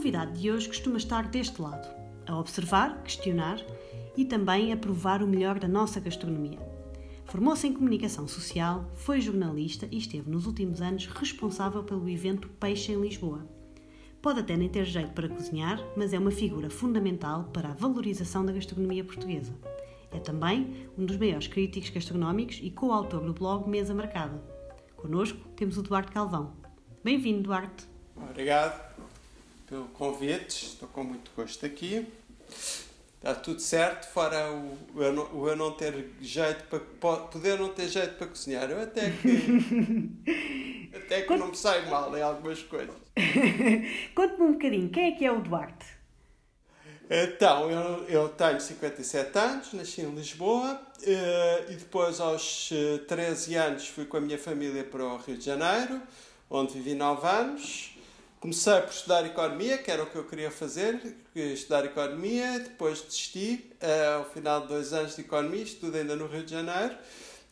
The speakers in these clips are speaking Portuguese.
convidado de hoje costuma estar deste lado, a observar, questionar e também a provar o melhor da nossa gastronomia. Formou-se em comunicação social, foi jornalista e esteve nos últimos anos responsável pelo evento Peixe em Lisboa. Pode até nem ter jeito para cozinhar, mas é uma figura fundamental para a valorização da gastronomia portuguesa. É também um dos maiores críticos gastronómicos e coautor do blog Mesa Marcada. Connosco temos o Duarte Calvão. Bem-vindo, Duarte. Obrigado pelo convite, estou com muito gosto aqui. Está tudo certo, fora o, o, eu, não, o eu não ter jeito para poder não ter jeito para cozinhar. Eu até que até que não me sai mal em algumas coisas. Conte-me um bocadinho, quem é que é o Duarte? Então, eu, eu tenho 57 anos, nasci em Lisboa eh, e depois aos 13 eh, anos fui com a minha família para o Rio de Janeiro, onde vivi 9 anos. Comecei por estudar economia, que era o que eu queria fazer, estudar economia, depois desisti, uh, ao final de dois anos de economia, estudo ainda no Rio de Janeiro,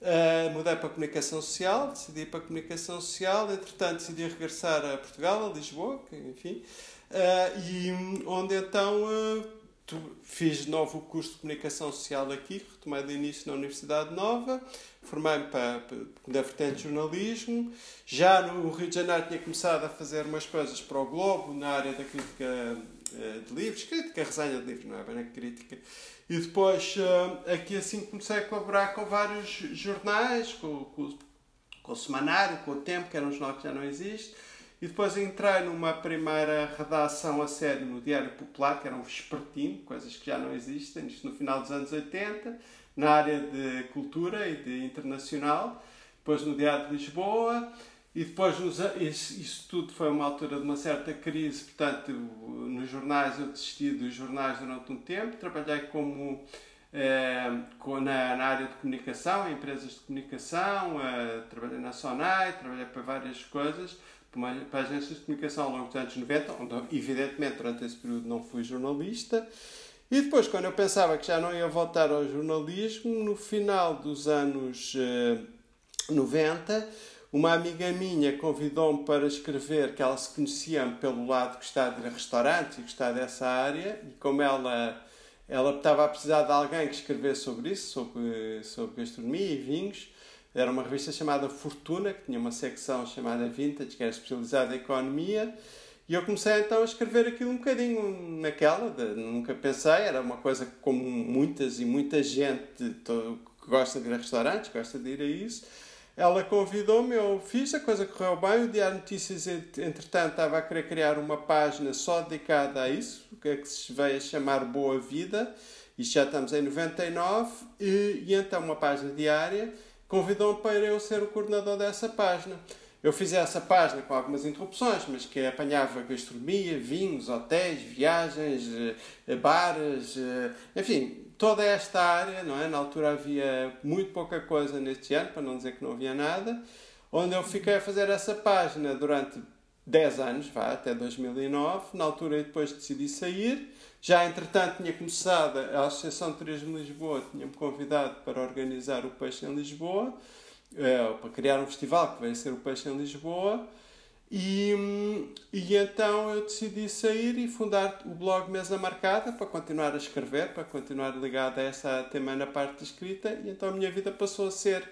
uh, mudei para a comunicação social, decidi ir para a comunicação social, entretanto decidi regressar a Portugal, a Lisboa, que, enfim, uh, e onde então fiz de novo o curso de comunicação social aqui, retomei de início na Universidade Nova, formei-me para, da vertente de jornalismo. Já no Rio de Janeiro tinha começado a fazer umas coisas para o Globo, na área da crítica uh, de livros, crítica, resenha de livros, não é bem a crítica. E depois, uh, aqui assim, comecei a colaborar com vários jornais, com, com, com o Semanário, com o Tempo, que era um jornal que já não existe. E depois entrei numa primeira redação a sério no Diário Popular, que era um vespertino, coisas que já não existem, isto no final dos anos 80 na área de cultura e de internacional, depois no Diário de Lisboa, e depois nos, isso, isso, tudo foi uma altura de uma certa crise, portanto, nos jornais eu desisti dos jornais durante um tempo, trabalhei como eh, na, na, área de comunicação, em empresas de comunicação, eh, trabalhei na Sonai, trabalhei para várias coisas, para, agências de comunicação ao longo dos anos 90, onde evidentemente durante esse período não fui jornalista, e depois, quando eu pensava que já não ia voltar ao jornalismo, no final dos anos eh, 90, uma amiga minha convidou-me para escrever, que ela se conhecia pelo lado que está de restaurantes e que está dessa área, e como ela, ela estava a precisar de alguém que escrevesse sobre isso, sobre, sobre gastronomia e vinhos, era uma revista chamada Fortuna, que tinha uma secção chamada Vintage, que era especializada em economia, e eu comecei então a escrever aquilo um bocadinho naquela, de, nunca pensei, era uma coisa como muitas e muita gente que gosta de ir a restaurantes, gosta de ir a isso. Ela convidou-me, eu fiz, a coisa correu bem. O Diário Notícias, entretanto, estava a querer criar uma página só dedicada a isso, que é que se veio a chamar Boa Vida. Isto já estamos em 99, e, e então uma página diária. Convidou-me para eu ser o coordenador dessa página. Eu fiz essa página com algumas interrupções, mas que apanhava gastronomia, vinhos, hotéis, viagens, eh, bares, eh, enfim, toda esta área, não é? Na altura havia muito pouca coisa neste ano, para não dizer que não havia nada, onde eu fiquei a fazer essa página durante 10 anos, vá, até 2009. Na altura depois decidi sair. Já entretanto tinha começado a Associação de Turismo de Lisboa, tinha-me convidado para organizar o Peixe em Lisboa é, para criar um festival que vai ser o Peixe em Lisboa. E, e então eu decidi sair e fundar o blog Mesa Marcada para continuar a escrever, para continuar ligado a essa tema na parte de escrita. E então a minha vida passou a ser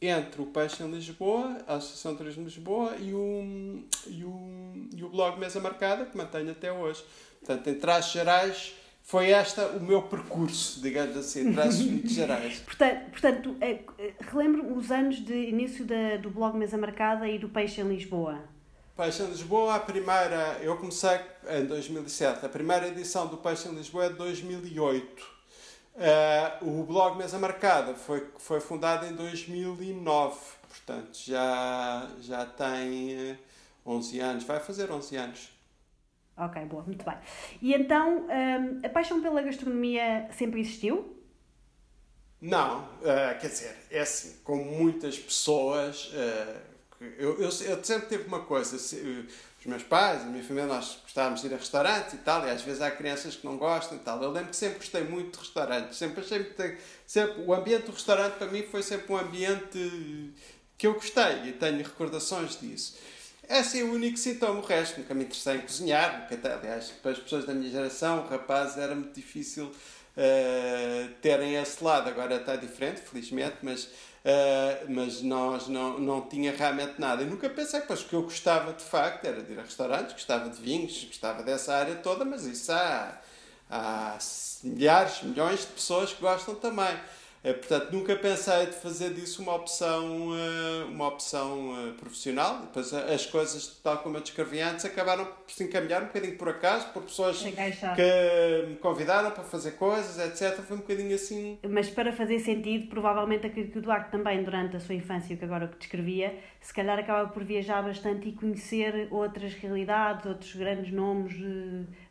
entre o Peixe em Lisboa, a Associação de Turismo de Lisboa e o, e o, e o blog Mesa Marcada, que mantenho até hoje. Portanto, em traços gerais, foi este o meu percurso, digamos assim, traços muito gerais. portanto, portanto é, é, relembro os anos de início da, do blog Mesa Marcada e do Peixe em Lisboa. Peixe em Lisboa, a primeira, eu comecei em 2007, a primeira edição do Peixe em Lisboa é de 2008. Uh, eh, o blog Mesa Marcada foi, foi fundado em 2009, portanto já, já tem 11 anos, vai fazer 11 anos. Ok, boa, muito bem. E então, um, a paixão pela gastronomia sempre existiu? Não, uh, quer dizer, é assim, como muitas pessoas, uh, eu, eu, eu, sempre tive uma coisa, os meus pais, a minha família, nós gostávamos de ir a restaurantes e tal, e às vezes há crianças que não gostam e tal. Eu lembro que sempre gostei muito de restaurantes, sempre que sempre, o ambiente do restaurante para mim foi sempre um ambiente que eu gostei e tenho recordações disso. Esse é o único sintoma. O resto, nunca me interessei em cozinhar. Nunca, aliás, para as pessoas da minha geração, o rapaz era muito difícil uh, terem esse lado. Agora está diferente, felizmente, mas, uh, mas nós não, não tinha realmente nada. E nunca pensei, pois, que eu gostava de facto era de ir a restaurantes, gostava de vinhos, gostava dessa área toda, mas isso há, há milhares, milhões de pessoas que gostam também. Eh, portanto, nunca pensei de fazer disso uma opção, eh, uma opção eh, profissional. Depois, as coisas, tal como eu descrevi antes, acabaram por se encaminhar um bocadinho por acaso, por pessoas que me convidaram para fazer coisas, etc. Foi um bocadinho assim. Mas para fazer sentido, provavelmente aquilo que o Duarte também, durante a sua infância, que agora descrevia, se calhar acaba por viajar bastante e conhecer outras realidades, outros grandes nomes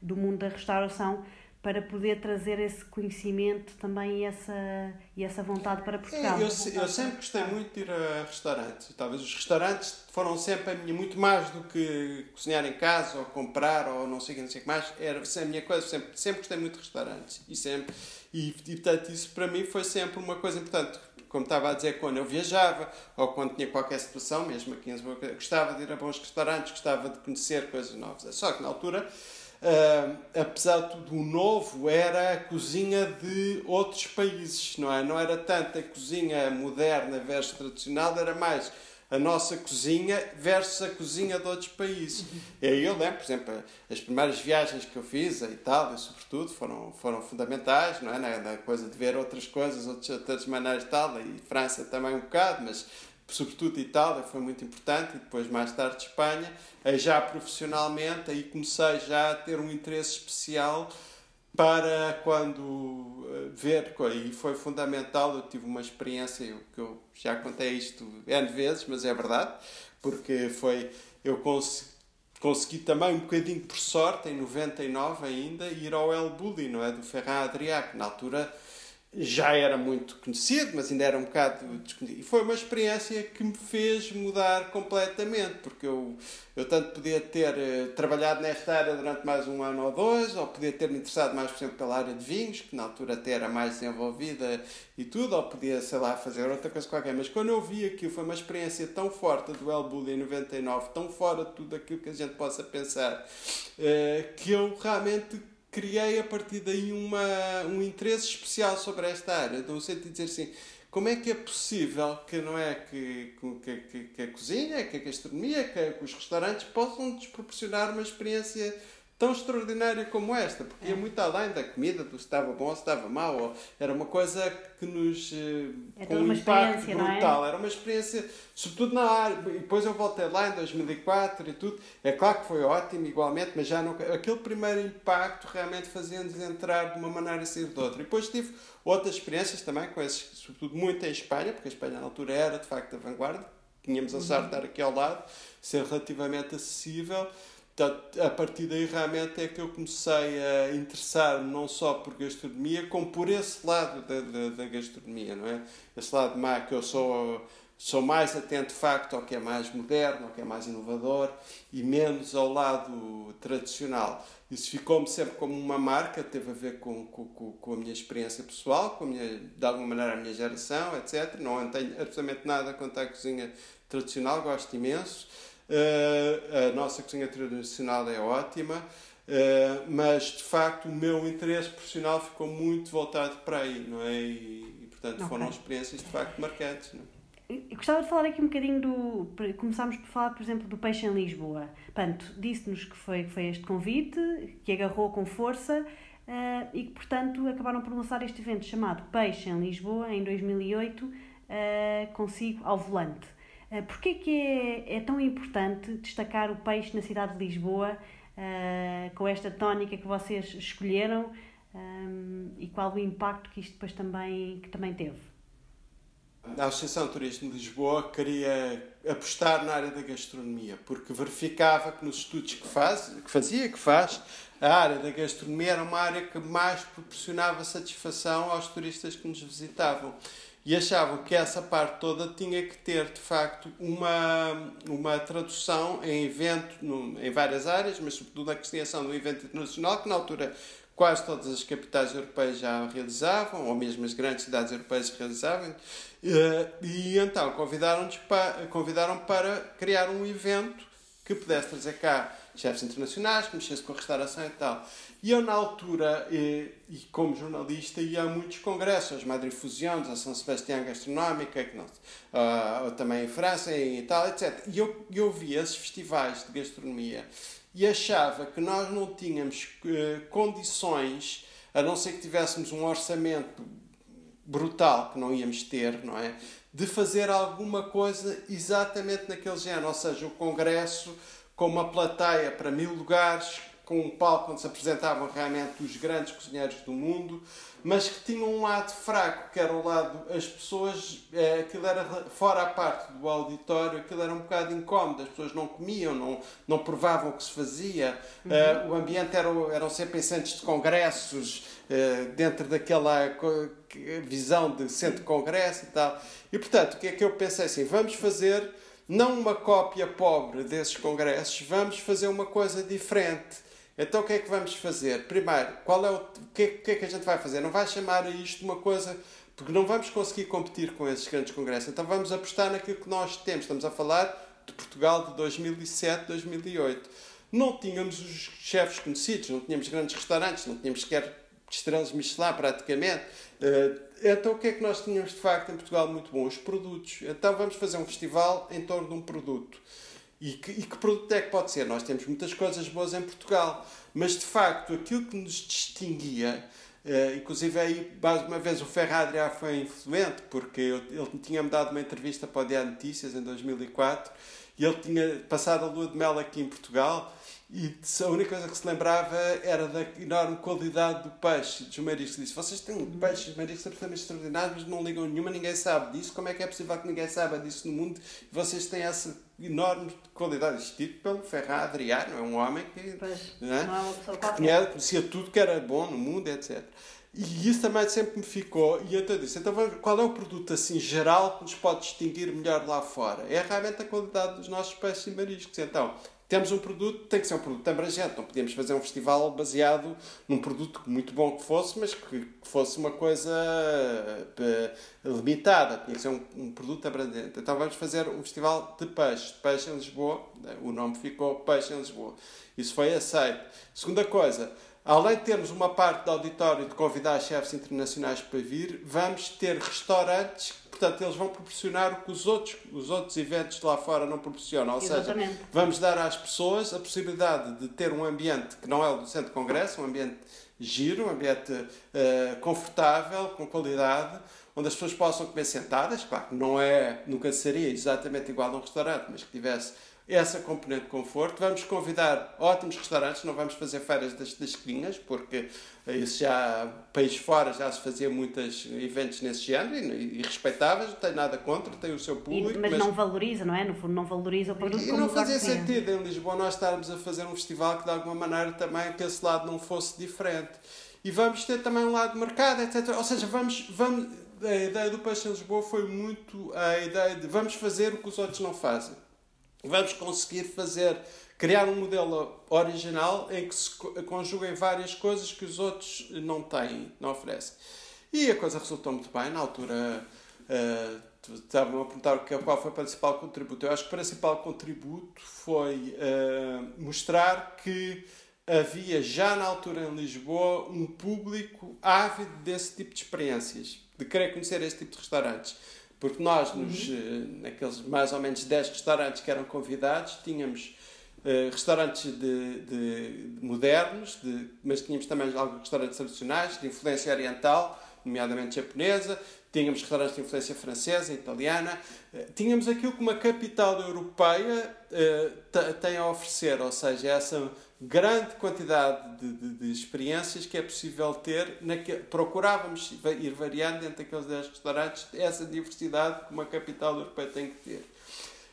do mundo da restauração para poder trazer esse conhecimento também e essa, e essa vontade para Portugal. É, eu, eu, sempre gostei muito de ir a restaurantes. Talvez os restaurantes foram sempre a minha, muito mais do que cozinhar em casa ou comprar ou não sei o que, não sei o que mais. Era a minha coisa, sempre, sempre gostei muito de restaurantes. E, sempre, e, e portanto isso para mim foi sempre uma coisa importante como estava a dizer, quando eu viajava ou quando tinha qualquer situação, mesmo aqui em Lisboa, gostava de ir a bons restaurantes, gostava de conhecer coisas novas. Só que na altura Uh, apesar de tudo, o novo era a cozinha de outros países, não é? Não era tanto a cozinha moderna versus tradicional, era mais a nossa cozinha versus a cozinha de outros países. E aí eu lembro, por exemplo, as primeiras viagens que eu fiz a Itália, sobretudo, foram, foram fundamentais, não é? Na, coisa de ver outras coisas, outras, outras maneiras de tal, e França também um bocado, mas sobretudo Itália foi muito importante e depois mais tarde Espanha. Já profissionalmente aí comecei já a ter um interesse especial para quando eh, ver e foi fundamental. Eu tive uma experiência eu, que eu já contei isto N vezes mas é verdade porque foi eu consegui, consegui também um bocadinho por sorte em 99 ainda ir ao El Bulli não é? Do Ferran Adrià que na altura já era muito conhecido, mas ainda era um bocado desconhecido. E foi uma experiência que me fez mudar completamente, porque eu, eu tanto podia ter uh, trabalhado nesta área durante mais um ano ou dois, ou podia ter-me interessado mais, por exemplo, pela área de vinhos, que na altura até era mais desenvolvida e tudo, ou podia, sei lá, fazer outra coisa qualquer. Mas quando eu vi aquilo, foi uma experiência tão forte do El Bulli em 99, tão fora de tudo aquilo que a gente possa pensar, uh, que eu realmente criei a partir daí uma, um interesse especial sobre esta área, no sentido de dizer assim, como é que é possível que não é que, que, que, que a cozinha, que a gastronomia, que, que os restaurantes possam nos proporcionar uma experiência tão extraordinária como esta, porque é. ia muito além da comida, do se estava bom ou se estava mau, ou era uma coisa que nos. É com um impacto brutal. É? Era uma experiência, sobretudo na área. E depois eu voltei lá em 2004 e tudo. É claro que foi ótimo, igualmente, mas já não. Aquele primeiro impacto realmente fazia-nos entrar de uma maneira e sair de outra. E depois tive outras experiências também, com esses, sobretudo muito em Espanha, porque a Espanha na altura era de facto a vanguarda. Tínhamos a sorte de estar aqui ao lado, ser relativamente acessível. Portanto, a partir daí realmente é que eu comecei a interessar-me não só por gastronomia, como por esse lado da, da, da, gastronomia, não é? Esse lado mais que eu sou, sou mais atento de facto ao que é mais moderno, ao que é mais inovador e menos ao lado tradicional. Isso ficou-me sempre como uma marca, teve a ver com, com, com a minha experiência pessoal, com a minha, de alguma maneira a minha geração, etc. Não tenho absolutamente nada contra a cozinha tradicional, gosto imenso. Uh, a nossa cozinha tradicional é ótima, uh, mas de facto o meu interesse profissional ficou muito voltado para aí, não é? E, e portanto okay. foram experiências de facto marcantes. Não é? Eu gostava de falar aqui um bocadinho do. Começámos por falar, por exemplo, do peixe em Lisboa. Portanto, disse-nos que foi, que foi este convite, que agarrou com força uh, e que, portanto, acabaram por lançar este evento chamado Peixe em Lisboa, em 2008, uh, consigo ao volante. Uh, Porquê que é, é tão importante destacar o peixe na cidade de Lisboa uh, com esta tónica que vocês escolheram um, e qual o impacto que isto depois também, que também teve? A Associação Turismo de Lisboa queria apostar na área da gastronomia, porque verificava que nos estudos que, faz, que fazia, que faz, a área da gastronomia era uma área que mais proporcionava satisfação aos turistas que nos visitavam e achavam que essa parte toda tinha que ter, de facto, uma, uma tradução em evento, no, em várias áreas, mas sobretudo a criação um evento internacional, que na altura quase todas as capitais europeias já realizavam, ou mesmo as grandes cidades europeias realizavam, eh, e então convidaram, para, convidaram para criar um evento que pudesse trazer cá chefes internacionais, que mexesse com a restauração e tal. E eu, na altura, e, e como jornalista, ia a muitos congressos, Madrid Fusions, a São Sebastião Gastronómica, que não, uh, também em França, em Itália, etc. E eu, eu via esses festivais de gastronomia e achava que nós não tínhamos uh, condições, a não ser que tivéssemos um orçamento brutal, que não íamos ter, não é? De fazer alguma coisa exatamente naquele género, ou seja, o congresso com uma plateia para mil lugares, com um palco onde se apresentavam realmente os grandes cozinheiros do mundo, mas que tinham um lado fraco, que era o lado, as pessoas, é, aquilo era fora a parte do auditório, aquilo era um bocado incómodo, as pessoas não comiam, não, não provavam o que se fazia, uhum. uh, o ambiente era, eram sempre em centros de congressos, uh, dentro daquela visão de centro de congresso e tal. E portanto, o que é que eu pensei assim? Vamos fazer não uma cópia pobre desses congressos, vamos fazer uma coisa diferente. Então o que é que vamos fazer? Primeiro, qual é o, o que, é, que, é que a gente vai fazer? Não vai chamar isto uma coisa porque não vamos conseguir competir com esses grandes congressos. Então vamos apostar naquilo que nós temos. Estamos a falar de Portugal de 2007, 2008. Não tínhamos os chefes conhecidos, não tínhamos grandes restaurantes, não tínhamos sequer estrelas Michelin praticamente. Eh, então o que é que nós tínhamos de facto em Portugal muito bom? Os produtos. Então vamos fazer um festival em torno de um produto. E que, e que produto é que pode ser? Nós temos muitas coisas boas em Portugal, mas de facto aquilo que nos distinguia, uh, inclusive aí mais uma vez o Ferradria foi influente, porque eu, ele tinha-me dado uma entrevista para o Diário Notícias em 2004 e ele tinha passado a lua de mel aqui em Portugal e a única coisa que se lembrava era da enorme qualidade do peixe, dos mariscos. Disse: Vocês têm peixes, mariscos absolutamente extraordinários, mas não ligam nenhuma, ninguém sabe disso. Como é que é possível que ninguém saiba disso no mundo? E vocês têm essa enorme qualidade. Isto dito pelo Ferran Adriano, é um homem que, pois, não é? Não é conhecia, tudo que era bom no mundo, etc. E isso também sempre me ficou. E eu então disse: então qual é o produto assim geral que nos pode distinguir melhor lá fora? É realmente a qualidade dos nossos peixes e mariscos. Então, temos um produto, tem que ser um produto abrangente. Não podíamos fazer um festival baseado num produto muito bom que fosse, mas que fosse uma coisa eh, limitada. Tinha que ser um, um produto abrangente. Então vamos fazer um festival de peixe. Peixe em Lisboa. O nome ficou Peixe em Lisboa. Isso foi aceito. Segunda coisa, além de termos uma parte do auditório de convidar chefes internacionais para vir, vamos ter restaurantes Portanto, eles vão proporcionar o que os outros, os outros eventos de lá fora não proporcionam. Ou Exatamente. seja, vamos dar às pessoas a possibilidade de ter um ambiente que não é o do centro de congresso, um ambiente giro, um ambiente uh, confortável, com qualidade, onde as pessoas possam comer sentadas. Claro que não é, nunca seria exatamente igual a um restaurante, mas que tivesse essa componente de conforto. Vamos convidar ótimos restaurantes, não vamos fazer feiras das, das esquinhas, porque isso já, país fora, já se fazia muitos eventos nesse género e, e respeitáveis, não tem nada contra, tem o seu público. E, mas, mas, não valoriza, não é? No fundo, não valoriza o produto e, como não fazia sentido em Lisboa nós estarmos a fazer um festival que de alguma maneira também que esse lado não fosse diferente. E vamos ter também um lado de mercado, etc. Ou seja, vamos, vamos a ideia do Peixe em Lisboa foi muito a ideia de vamos fazer o que os outros não fazem vamos conseguir fazer, criar um modelo original em que se conjuguem várias coisas que os outros não têm, não oferecem. E a coisa resultou muito bem. Na altura, uh, estavam a perguntar qual foi o principal contributo. Eu acho que o principal contributo foi uh, mostrar que havia já na altura em Lisboa um público ávido desse tipo de experiências, de querer conhecer esse tipo de restaurantes porque nós, nos, uhum. Eh, naqueles mais ou menos 10 restaurantes que eram convidados, tínhamos uh, restaurantes de, de, de modernos, de, mas tínhamos também alguns restaurantes tradicionais, de influência oriental, nomeadamente japonesa, tínhamos restaurantes de influência francesa, italiana, uh, tínhamos aquilo que uma capital europeia uh, tem a oferecer, ou seja, essa grande quantidade de, de, de, experiências que é possível ter. Naque, procurávamos ir variando entre aqueles 10 restaurantes essa diversidade que uma capital europeia tem que ter.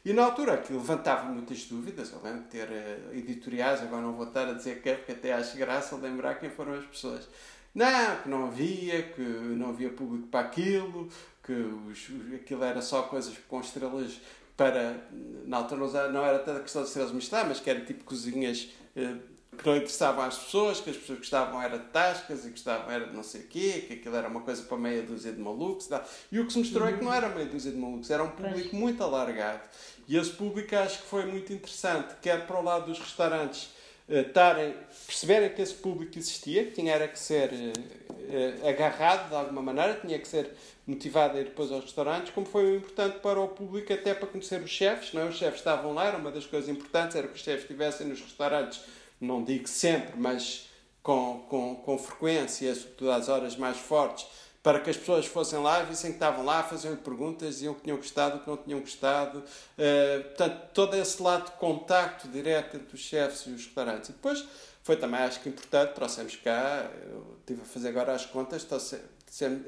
E na altura aquilo levantava muitas dúvidas. Eu lembro de ter uh, editoriais, agora não vou estar a dizer que é, porque até acho graça lembrar quem foram as pessoas. Não, que não havia, que não havia público para aquilo, que os, aquilo era só coisas com estrelas para. Na altura não era tanta questão de estrelas Michelin, mas que era tipo cozinhas eh, que não interessavam às pessoas, que as pessoas gostavam era de tascas e gostavam era de não sei o quê, que aquilo era uma coisa para meia dúzia de malucos. E o que se mostrou uhum. é que não era meia dúzia de malucos, era um público pois. muito alargado. E esse público acho que foi muito interessante, quer para o lado dos restaurantes estarem, uh, perceberem que esse público existia, que tinha era que ser uh, agarrado de alguma maneira, tinha que ser motivado a ir depois aos restaurantes, como foi importante para o público até para conhecer os chefes, não é? Os chefes estavam lá, era uma das coisas importantes, era que os chefes estivessem nos restaurantes não digo sempre, mas com, com, com frequência, sobretudo às horas mais fortes, para que as pessoas fossem lá, vissem que estavam lá, faziam perguntas, diziam que tinham gostado, que não tinham gostado. Uh, portanto, todo esse lado de contacto direto entre os chefes e os restaurantes. E depois foi também, acho que importante, trouxemos cá, eu estive a fazer agora as contas,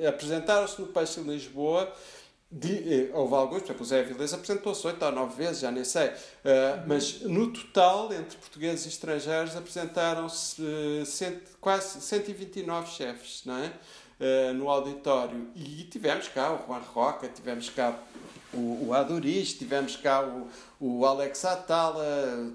apresentaram-se no Peixe em Lisboa de, eh, houve alguns, por exemplo, o Zé Avilés apresentou-se oito ou nove vezes, já nem sei, uh, mas no total, entre portugueses e estrangeiros, apresentaram-se uh, cento, quase 129 chefes não é? Uh, no auditório. E tivemos cá o Juan Roca, tivemos cá o, o Adoris, tivemos cá o, o Alex Atala,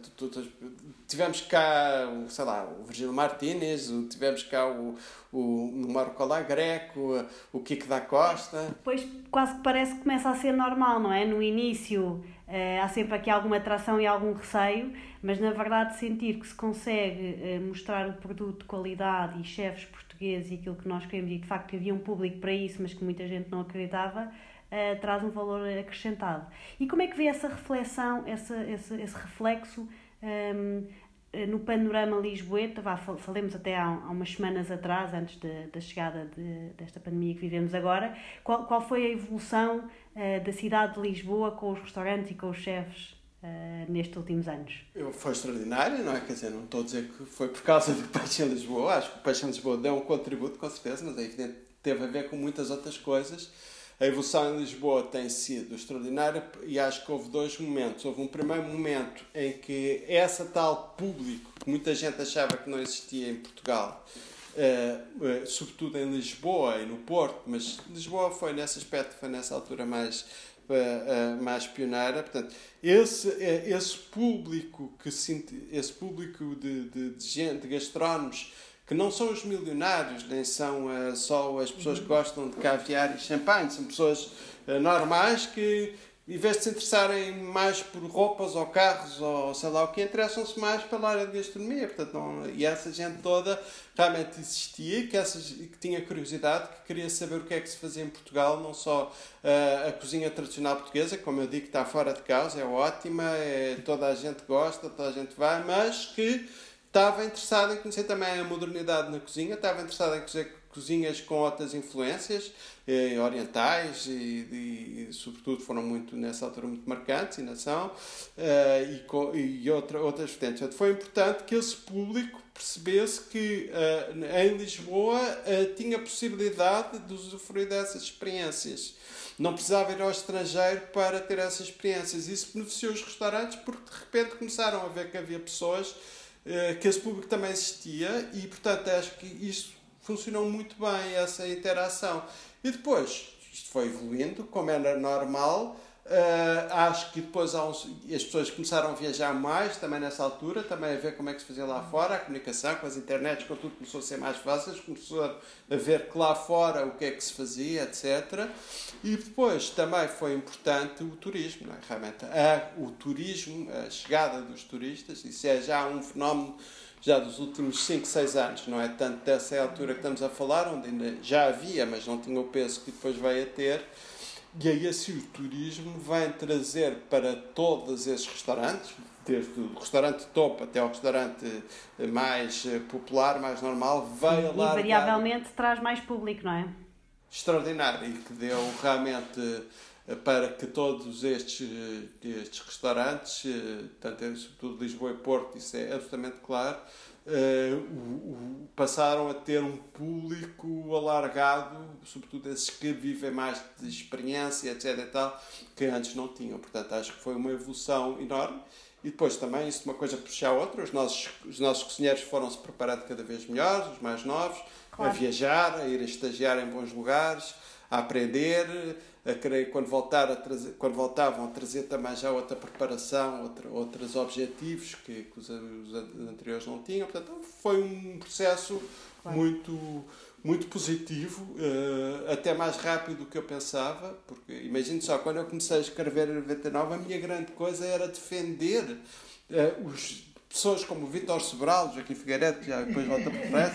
tivemos cá, o, sei lá, o Virgílio Martínez, tivemos cá o, o Marco Greco, o Kiko da Costa. Depois quase que parece que começa a ser normal, não é? No início eh, há sempre aqui alguma atração e algum receio, mas na verdade sentir que se consegue eh, mostrar o produto de qualidade e chefes portugueses e aquilo que nós queremos e de facto havia um público para isso, mas que muita gente não acreditava, uh, traz um valor acrescentado. E como é que vê essa reflexão, esse, esse, esse reflexo um, ehm, no panorama lisboeta? Vá, falemos até há, há umas semanas atrás, antes de, da chegada de, desta pandemia que vivemos agora, qual, qual foi a evolução uh, da cidade de Lisboa com os restaurantes e com os chefes? Uh, nestes últimos anos? Foi extraordinário, não é? Quer dizer, não estou a dizer que foi por causa do Peixe em Lisboa, acho que o Peixe em Lisboa deu um contributo, com certeza, mas é evidente que teve a ver com muitas outras coisas a evolução em Lisboa tem sido extraordinária e acho que houve dois momentos. Houve um primeiro momento em que essa tal público, que muita gente achava que não existia em Portugal, uh, uh, sobretudo em Lisboa e no Porto, mas Lisboa foi nesse aspecto, foi nessa altura mais, mais pioneira. Portanto, esse, esse público, que esse público de, de, de gente, de gastrónomos, que não são os milionários, nem são uh, só as pessoas que gostam de caviar e champanhe, são pessoas uh, normais que, em vez de se interessarem mais por roupas ou carros ou sei lá o que, interessam-se mais pela área de gastronomia. Portanto, não, e essa gente toda realmente existia que, essas, que tinha curiosidade, que queria saber o que é que se fazia em Portugal, não só uh, a cozinha tradicional portuguesa, como eu digo, está fora de causa, é ótima, é, toda a gente gosta, toda a gente vai, mas que estava interessado em conhecer também a modernidade na cozinha, estava interessado em conhecer cozinhas com outras influências eh, orientais e, e, sobretudo foram muito nessa altura muito marcantes e nação eh, e, com, e outra, outras vertentes. Foi importante que esse público percebesse que eh, em Lisboa eh, tinha possibilidade de usufruir dessas experiências. Não precisava ir ao estrangeiro para ter essas experiências. Isso beneficiou os restaurantes porque de repente começaram a ver que havia pessoas que esse público também existia e, portanto, acho que isto funcionou muito bem, essa interação. E depois, isto foi evoluindo, como era normal, Uh, acho que depois uns, as pessoas começaram a viajar mais também nessa altura, também a ver como é que se fazia lá fora, a comunicação com as internets, com tudo começou a ser mais fácil, começou a ver que lá fora o que é que se fazia, etc. E depois também foi importante o turismo, não é? realmente a, o turismo, a chegada dos turistas, isso é já um fenómeno já dos últimos 5, 6 anos, não é tanto dessa altura que estamos a falar, onde ainda já havia, mas não tinha o peso que depois veio a ter e aí assim o turismo vai trazer para todos esses restaurantes, desde o restaurante topo até ao restaurante mais eh, popular, mais normal, vai alargar... Invariavelmente traz mais público, não é? Extraordinário e que deu realmente eh, para que todos estes, eh, estes restaurantes, tanto sobretudo Lisboa e Porto, isso é absolutamente claro, uh, passaram a ter um público alargado, sobretudo esses que vivem mais de experiência, etc. E tal, que antes não tinham. Portanto, acho que foi uma evolução enorme. E depois também, isso uma coisa puxa a outra, os nossos, os nossos cozinheiros foram-se preparando cada vez melhor, os mais novos, claro. a viajar, a ir a estagiar em bons lugares, a aprender, a querer, quando, voltar a trazer, quando voltavam, a trazer também já outra preparação, outra, outros objetivos que, que os, os, anteriores não tinham. Portanto, foi um processo claro. muito muito positivo, uh, até mais rápido do que eu pensava, porque imagino só, quando eu comecei a escrever em 99, a minha grande coisa era defender uh, os pessoas como o Vítor Sobral, Joaquim Figueiredo, que já depois volta para trás,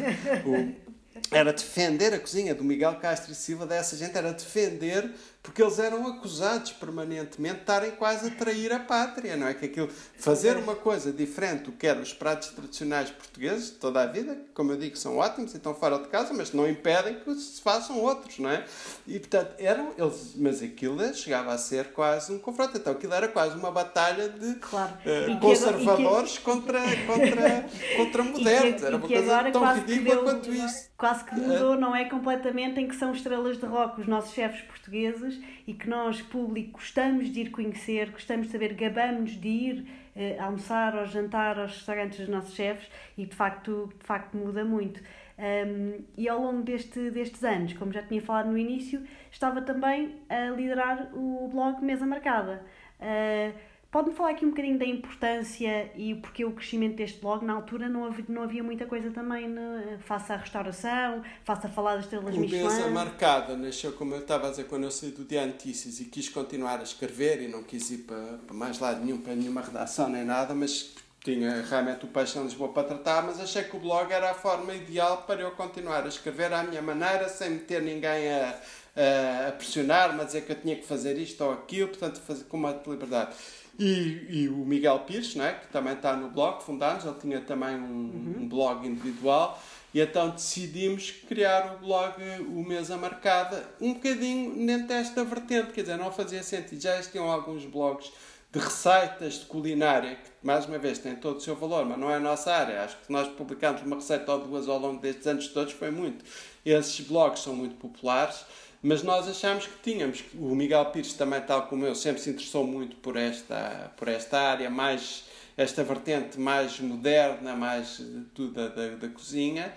era defender a cozinha do Miguel Castro e Silva, dessa gente, era defender porque eles eram acusados permanentemente de estarem quase a trair a pátria, não é? Que aquilo, fazer uma coisa diferente do que eram os pratos tradicionais portugueses de toda a vida, como eu digo, são ótimos e estão fora de casa, mas não impedem que se façam outros, não é? E portanto, eram eles, mas aquilo chegava a ser quase um confronto, então aquilo era quase uma batalha de claro. uh, conservadores que... contra, contra, contra modernos, era uma coisa tão ridícula quanto isso. Quase que mudou, não é? Completamente em que são estrelas de rock os nossos chefes portugueses e que nós, público, gostamos de ir conhecer, gostamos de saber, gabamos de ir uh, almoçar ou jantar aos restaurantes dos nossos chefes e de facto, de facto muda muito. Um, e ao longo deste, destes anos, como já tinha falado no início, estava também a liderar o blog Mesa Marcada. Uh, Pode-me falar aqui um bocadinho da importância e porque o crescimento deste blog, na altura não havia, não havia muita coisa também né? face à restauração, face a falar das estrelas Michelin. Marcada, nasceu como eu estava a dizer quando eu saí do Dia Notícias e quis continuar a escrever e não quis ir para, para mais lado nenhum, para nenhuma redação nem nada, mas tinha realmente o Paixão de Lisboa para tratar, mas achei que o blog era a forma ideal para eu continuar a escrever à minha maneira, sem meter ninguém a, a, a pressionar-me, a dizer que eu tinha que fazer isto ou aquilo, portanto, fazer com uma liberdade. E, e o Miguel Pires, né, que também está no blog, fundámos, ele tinha também um, uhum. um, blog individual, e então decidimos criar o blog O Mesa Marcada, um bocadinho dentro desta vertente, quer dizer, não fazia sentido, já existiam alguns blogs de receitas de culinária, que mais uma vez têm todo o seu valor, mas não é a nossa área. Acho que nós publicamos uma receita ou duas ao longo destes anos todos, foi muito. Esses blogs são muito populares mas nós achamos que tínhamos. O Miguel Pires também, tal como eu, sempre se interessou muito por esta, por esta área, mais esta vertente mais moderna, mais tudo da, da, da cozinha.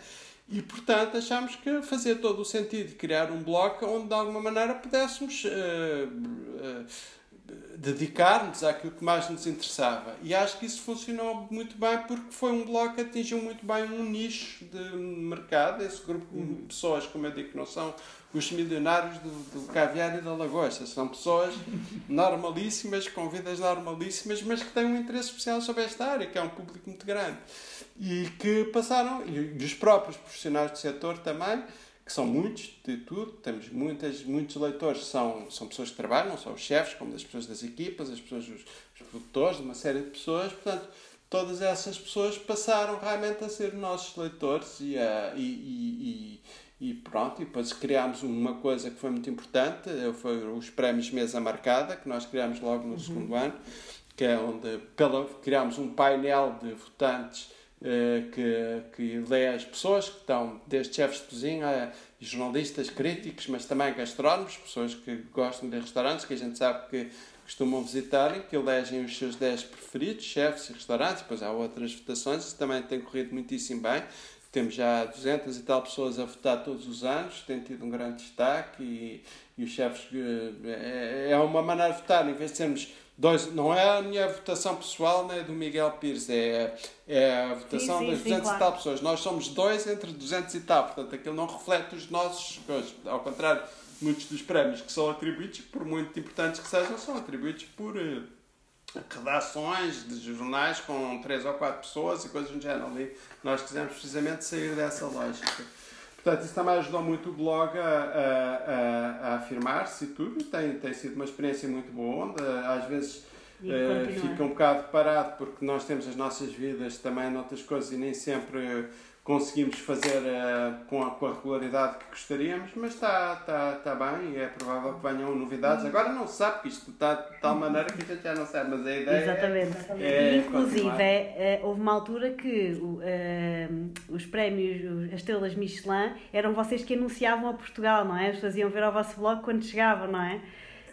E, portanto, achámos que fazia todo o sentido criar um bloco onde, de alguma maneira, pudéssemos uh, uh, dedicar-nos àquilo que mais nos interessava. E acho que isso funcionou muito bem porque foi um bloco que atingiu muito bem um nicho de mercado, esse grupo de uhum. pessoas, como eu digo, que não são os milionários do, do caviar e da lagosta. São pessoas normalíssimas, com vidas normalíssimas, mas que têm um interesse especial sobre esta área, que é um público muito grande. E que passaram, e os próprios profissionais do setor também, que são muitos de tudo, temos muitas, muitos leitores, são, são pessoas que trabalham, são os chefes, como as pessoas das equipas, as pessoas, os, os produtores, uma série de pessoas, portanto, todas essas pessoas passaram realmente a ser nossos leitores e, a, e, e, e pronto, e depois criámos uma coisa que foi muito importante, foi os prémios Mesa Marcada, que nós criámos logo no uhum. segundo ano, que é onde pela, criámos um painel de votantes eh, que, que lê as pessoas que estão, desde chefes de cozinha, jornalistas, críticos, mas também gastrónomos, pessoas que gostam de restaurantes, que a gente sabe que costumam visitar e que elegem os seus 10 preferidos, chefes e restaurantes, depois há outras votações, isso também tem corrido muitíssimo bem. Temos já 200 e tal pessoas a votar todos os anos, tem tido um grande destaque e, e os chefes. Eh, é, é uma maneira de votar, em vez de sermos dois. Não é a minha votação pessoal nem do Miguel Pires, é, é a votação sim, sim, das 200 sim, claro. e tal pessoas. Nós somos dois entre 200 e tal, portanto aquilo não reflete os nossos. Ao contrário, muitos dos prémios que são atribuídos, por muito importantes que sejam, são atribuídos por eh, redações de jornais com três ou quatro pessoas e coisas do género ali. Nós quisemos precisamente sair dessa lógica. Portanto, isso também ajudou muito o blog a, a, a, a afirmar-se e tudo. Tem, tem sido uma experiência muito boa, onde às vezes uh, fica um bocado parado porque nós temos as nossas vidas também noutras coisas e nem sempre conseguimos fazer uh, com, a, com a regularidade que gostaríamos, mas está, está, está bem e é provável que venham novidades. Agora não se sabe, que isto está de tal maneira que a gente já não sabe, mas a ideia Exatamente. É, é Inclusive, é, houve uma altura que uh, os prémios, as estrelas Michelin, eram vocês que anunciavam a Portugal, não é? Os faziam ver ao vosso blog quando chegavam, não é?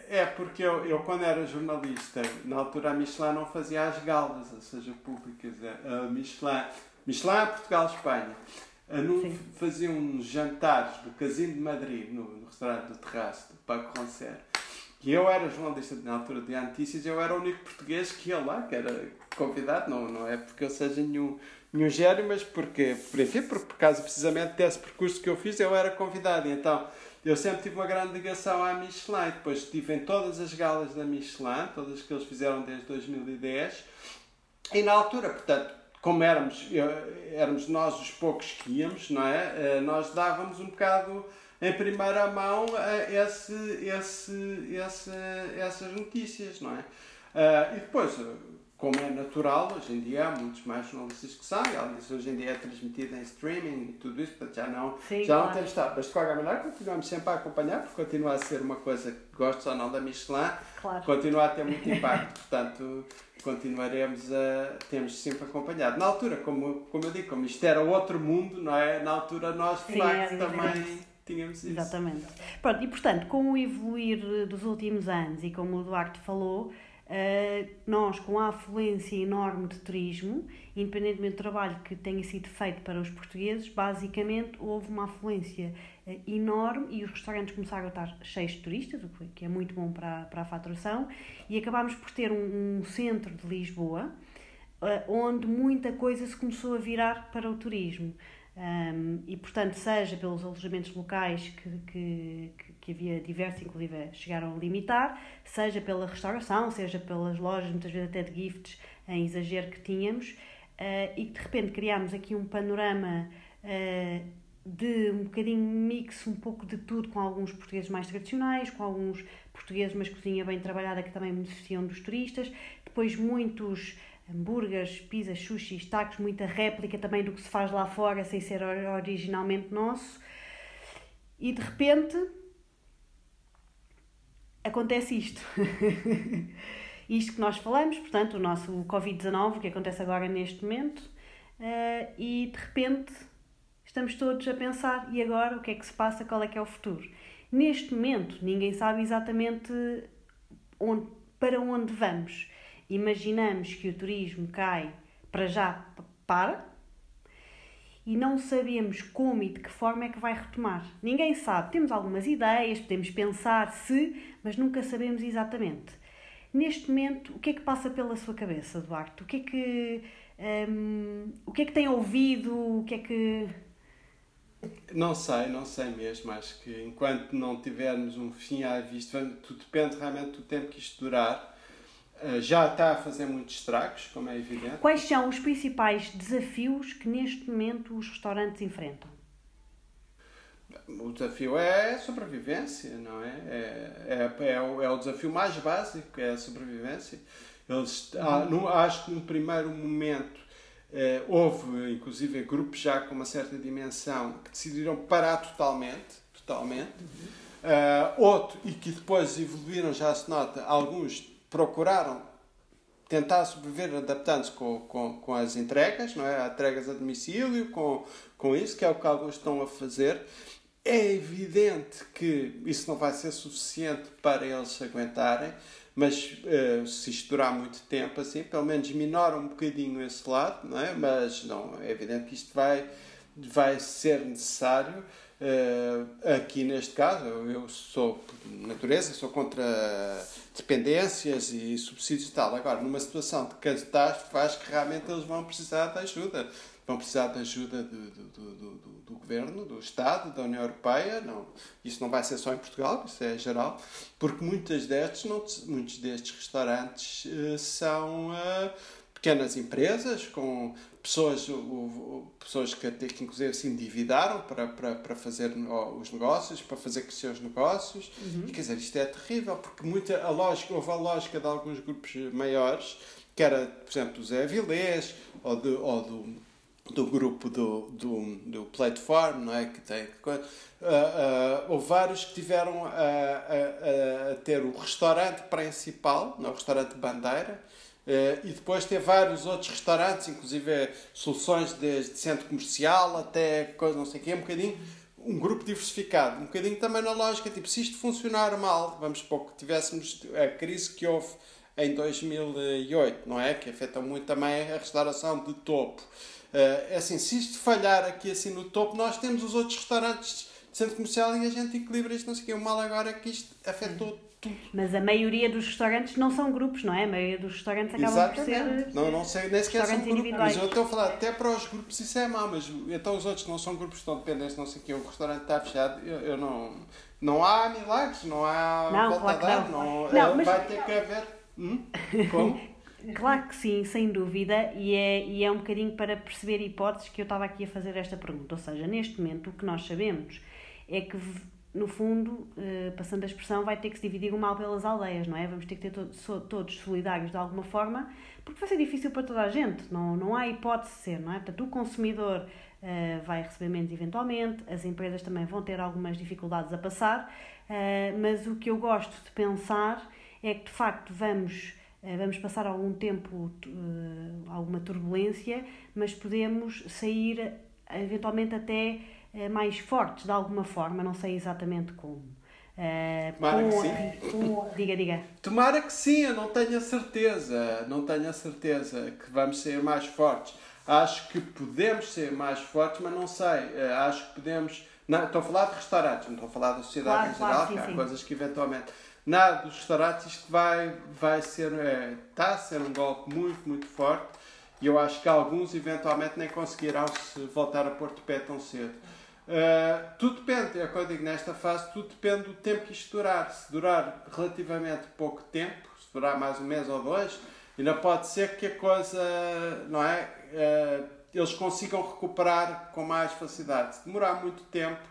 É, porque eu, eu quando era jornalista, na altura a Michelin não fazia as galas, ou seja, públicas. A Michelin Michelin, Portugal, Espanha. uh, faziam uns jantares do Casino de Madrid, no, no restaurante do Terraço, do Paco Roncer. E eu era jornalista na altura de Antícias, eu era o único português que ia lá, que era convidado, não, não é porque eu seja nenhum, nenhum gênio, mas porque, por, enfim, por, por causa precisamente desse percurso que eu fiz, eu era convidado. Então, eu sempre tive uma grande ligação à Michelin. Depois estive em todas as galas da Michelin, todas que eles fizeram desde 2010. E na altura, portanto, como éramos, éramos nós os poucos que íamos, não é? Eh, nós dávamos um bocado em primeira mão eh, esse, esse, esse, essas notícias, não é? Eh, e depois, como é natural, hoje em dia há muitos mais jornalistas que são, e hoje em dia é transmitido em streaming e tudo isso, portanto já não, Sim, já claro. não temos estado. Mas de qualquer maneira continuamos sempre a acompanhar, porque continua a ser uma coisa que gostes ou não da Michelin, claro. continua a ter muito impacto, portanto continuaremos a. temos sempre acompanhado. Na altura, como, como eu digo, como isto era outro mundo, não é? Na altura nós de Sim, facto é também tínhamos isso. Exatamente. Pronto, e portanto, com o evoluir dos últimos anos e como o Duarte falou, nós, com a afluência enorme de turismo, independentemente do trabalho que tenha sido feito para os portugueses, basicamente houve uma afluência uh, enorme e os restaurantes começaram a estar cheios de turistas, o que é muito bom para, para a faturação, e acabámos por ter um, um centro de Lisboa uh, onde muita coisa se começou a virar para o turismo. Um, e, portanto, seja pelos alojamentos locais que, que, que havia diversos, inclusive chegaram a limitar, seja pela restauração, seja pelas lojas, muitas vezes até de gifts em exagero que tínhamos, uh, e de repente criámos aqui um panorama uh, de um bocadinho mix, um pouco de tudo, com alguns portugueses mais tradicionais, com alguns portugueses, mas cozinha bem trabalhada que também beneficiam dos turistas, depois muitos hambúrgueres, pizzas, sushis, tacos, muita réplica também do que se faz lá fora sem ser originalmente nosso. E de repente acontece isto. isto que nós falamos, portanto, o nosso Covid-19, que acontece agora neste momento, uh, e de repente estamos todos a pensar: e agora o que é que se passa? Qual é que é o futuro? Neste momento, ninguém sabe exatamente onde, para onde vamos imaginamos que o turismo cai para já para e não sabemos como e de que forma é que vai retomar. Ninguém sabe. Temos algumas ideias, podemos pensar se, mas nunca sabemos exatamente. Neste momento, o que é que passa pela sua cabeça, Duarte? O que é que, um, o que, é que tem ouvido? O que é que. Não sei, não sei mesmo. Acho que enquanto não tivermos um fim à vista, tudo depende realmente do tempo que isto durar eh, já está a fazer muitos estragos, como é evidente. Quais são os principais desafios que neste momento os restaurantes enfrentam? O desafio é sobrevivência, não é? É, é, é, o, é o desafio mais básico, é a sobrevivência. Eles, uhum. acho que no primeiro momento eh, houve, inclusive, grupos já com uma certa dimensão que decidiram parar totalmente, totalmente. Uhum. Uh, outro, e que depois evoluíram, já se nota, alguns procuraram tentar sobreviver adaptando-se com, com, com as entregas, não é? Entregas a domicílio, com, com isso, que é o que alguns estão a fazer. É evidente que isso não vai ser suficiente para eles aguentarem, mas uh, se isto durar muito tempo, assim, pelo menos minora um bocadinho esse lado, não é? Mas não, é evidente que isto vai, vai ser necessário. Uh, aqui neste caso, eu sou, por natureza, sou contra dependências e subsídios e tal. Agora, numa situação de catástrofe, acho que realmente eles vão precisar de ajuda. Vão precisar de ajuda do, do, do, do, governo, do Estado, da União Europeia. Não, isso não vai ser só em Portugal, isso é geral, porque muitas destes, não, muitos destes restaurantes uh, são uh, pequenas empresas com pessoas, o, pessoas que, até, que inclusive se endividaram para, para, para fazer os negócios, para fazer crescer os negócios. Uhum. E quer dizer, isto é terrível, porque muita, a lógica, houve a lógica de alguns grupos maiores, que era, por exemplo, do Zé Avilés, ou, do, ou do, do grupo do, do, do Platform, não é? Que tem, uh, uh, houve vários que tiveram a, a, a, ter o restaurante principal, não, o restaurante bandeira, Uh, e depois tem vários outros restaurantes, inclusive soluções desde centro comercial até coisa não sei o quê, um bocadinho, um grupo diversificado, um bocadinho também na lógica, tipo, se isto funcionar mal, vamos pouco, tivéssemos a crise que houve em 2008, não é? Que afetam muito também a restauração de topo. É assim, se isto falhar aqui assim no topo, nós temos os outros restaurantes de centro comercial e a gente equilibra isto, não sei o quê. O mal agora é que isto afetou tudo. Mas a maioria dos restaurantes não são grupos, não é? A maioria dos restaurantes acabam por ser. Não, não sei, nem sequer são grupos. Mas eu estou a falar, até para os grupos isso é mau, mas então os outros que não são grupos estão dependentes, não sei o quê, o restaurante está fechado, eu, eu não. Não há milagres, não há não, volta claro a dar, não. não, não mas... vai ter que haver. Hum? Como? Claro que sim, sem dúvida, e é, e é um bocadinho para perceber hipóteses que eu estava aqui a fazer esta pergunta. Ou seja, neste momento o que nós sabemos é que no fundo, eh, passando a expressão, vai ter que se dividir o mal pelas aldeias, não é? Vamos ter que ter todos, todos solidários de alguma forma, porque vai ser difícil para toda a gente, não, não há hipótese de ser, não é? Portanto, o consumidor uh, vai receber menos eventualmente, as empresas também vão ter algumas dificuldades a passar, uh, mas o que eu gosto de pensar é que, de facto, vamos, vamos passar algum tempo, alguma turbulência, mas podemos sair, eventualmente, até eh, mais fortes de alguma forma, não sei exatamente como. Uh, Tomara com, que sim. Com, diga, diga. Tomara que sim, eu não tenho a certeza. Não tenho a certeza que vamos ser mais fortes. Acho que podemos ser mais fortes, mas não sei. Acho que podemos. Não, estou a falar de restaurantes, não estou a falar da sociedade claro, em geral, claro, sim, que há sim. coisas que eventualmente. Nada dos restaurantes, isto vai, vai ser. Está a ser um golpe muito, muito forte. E eu acho que alguns eventualmente nem conseguirão se voltar a pôr de pé tão cedo. Uh, tudo depende, é o que eu digo nesta fase, tudo depende do tempo que isto durar. Se durar relativamente pouco tempo, se durar mais um mês ou dois, ainda pode ser que a coisa, não é? Uh, eles consigam recuperar com mais facilidade. Se demorar muito tempo,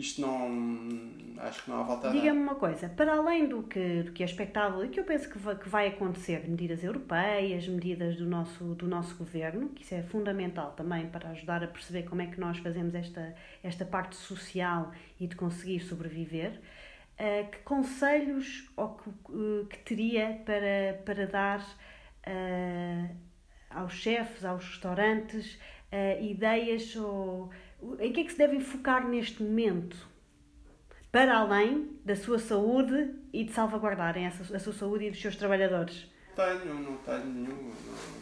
isto não. Acho que não há volta Diga-me uma coisa, para além do que, do que é expectável e que eu penso que vai, que vai acontecer, medidas europeias, medidas do nosso, do nosso governo, que isso é fundamental também para ajudar a perceber como é que nós fazemos esta, esta parte social e de conseguir sobreviver, uh, que conselhos ou que, uh, que teria para, para dar uh, aos chefes, aos restaurantes, ideias ou em que é que se deve focar neste momento? Para além da sua saúde e de salvaguardarem a sua saúde e dos seus trabalhadores? Tenho, não tenho nenhum,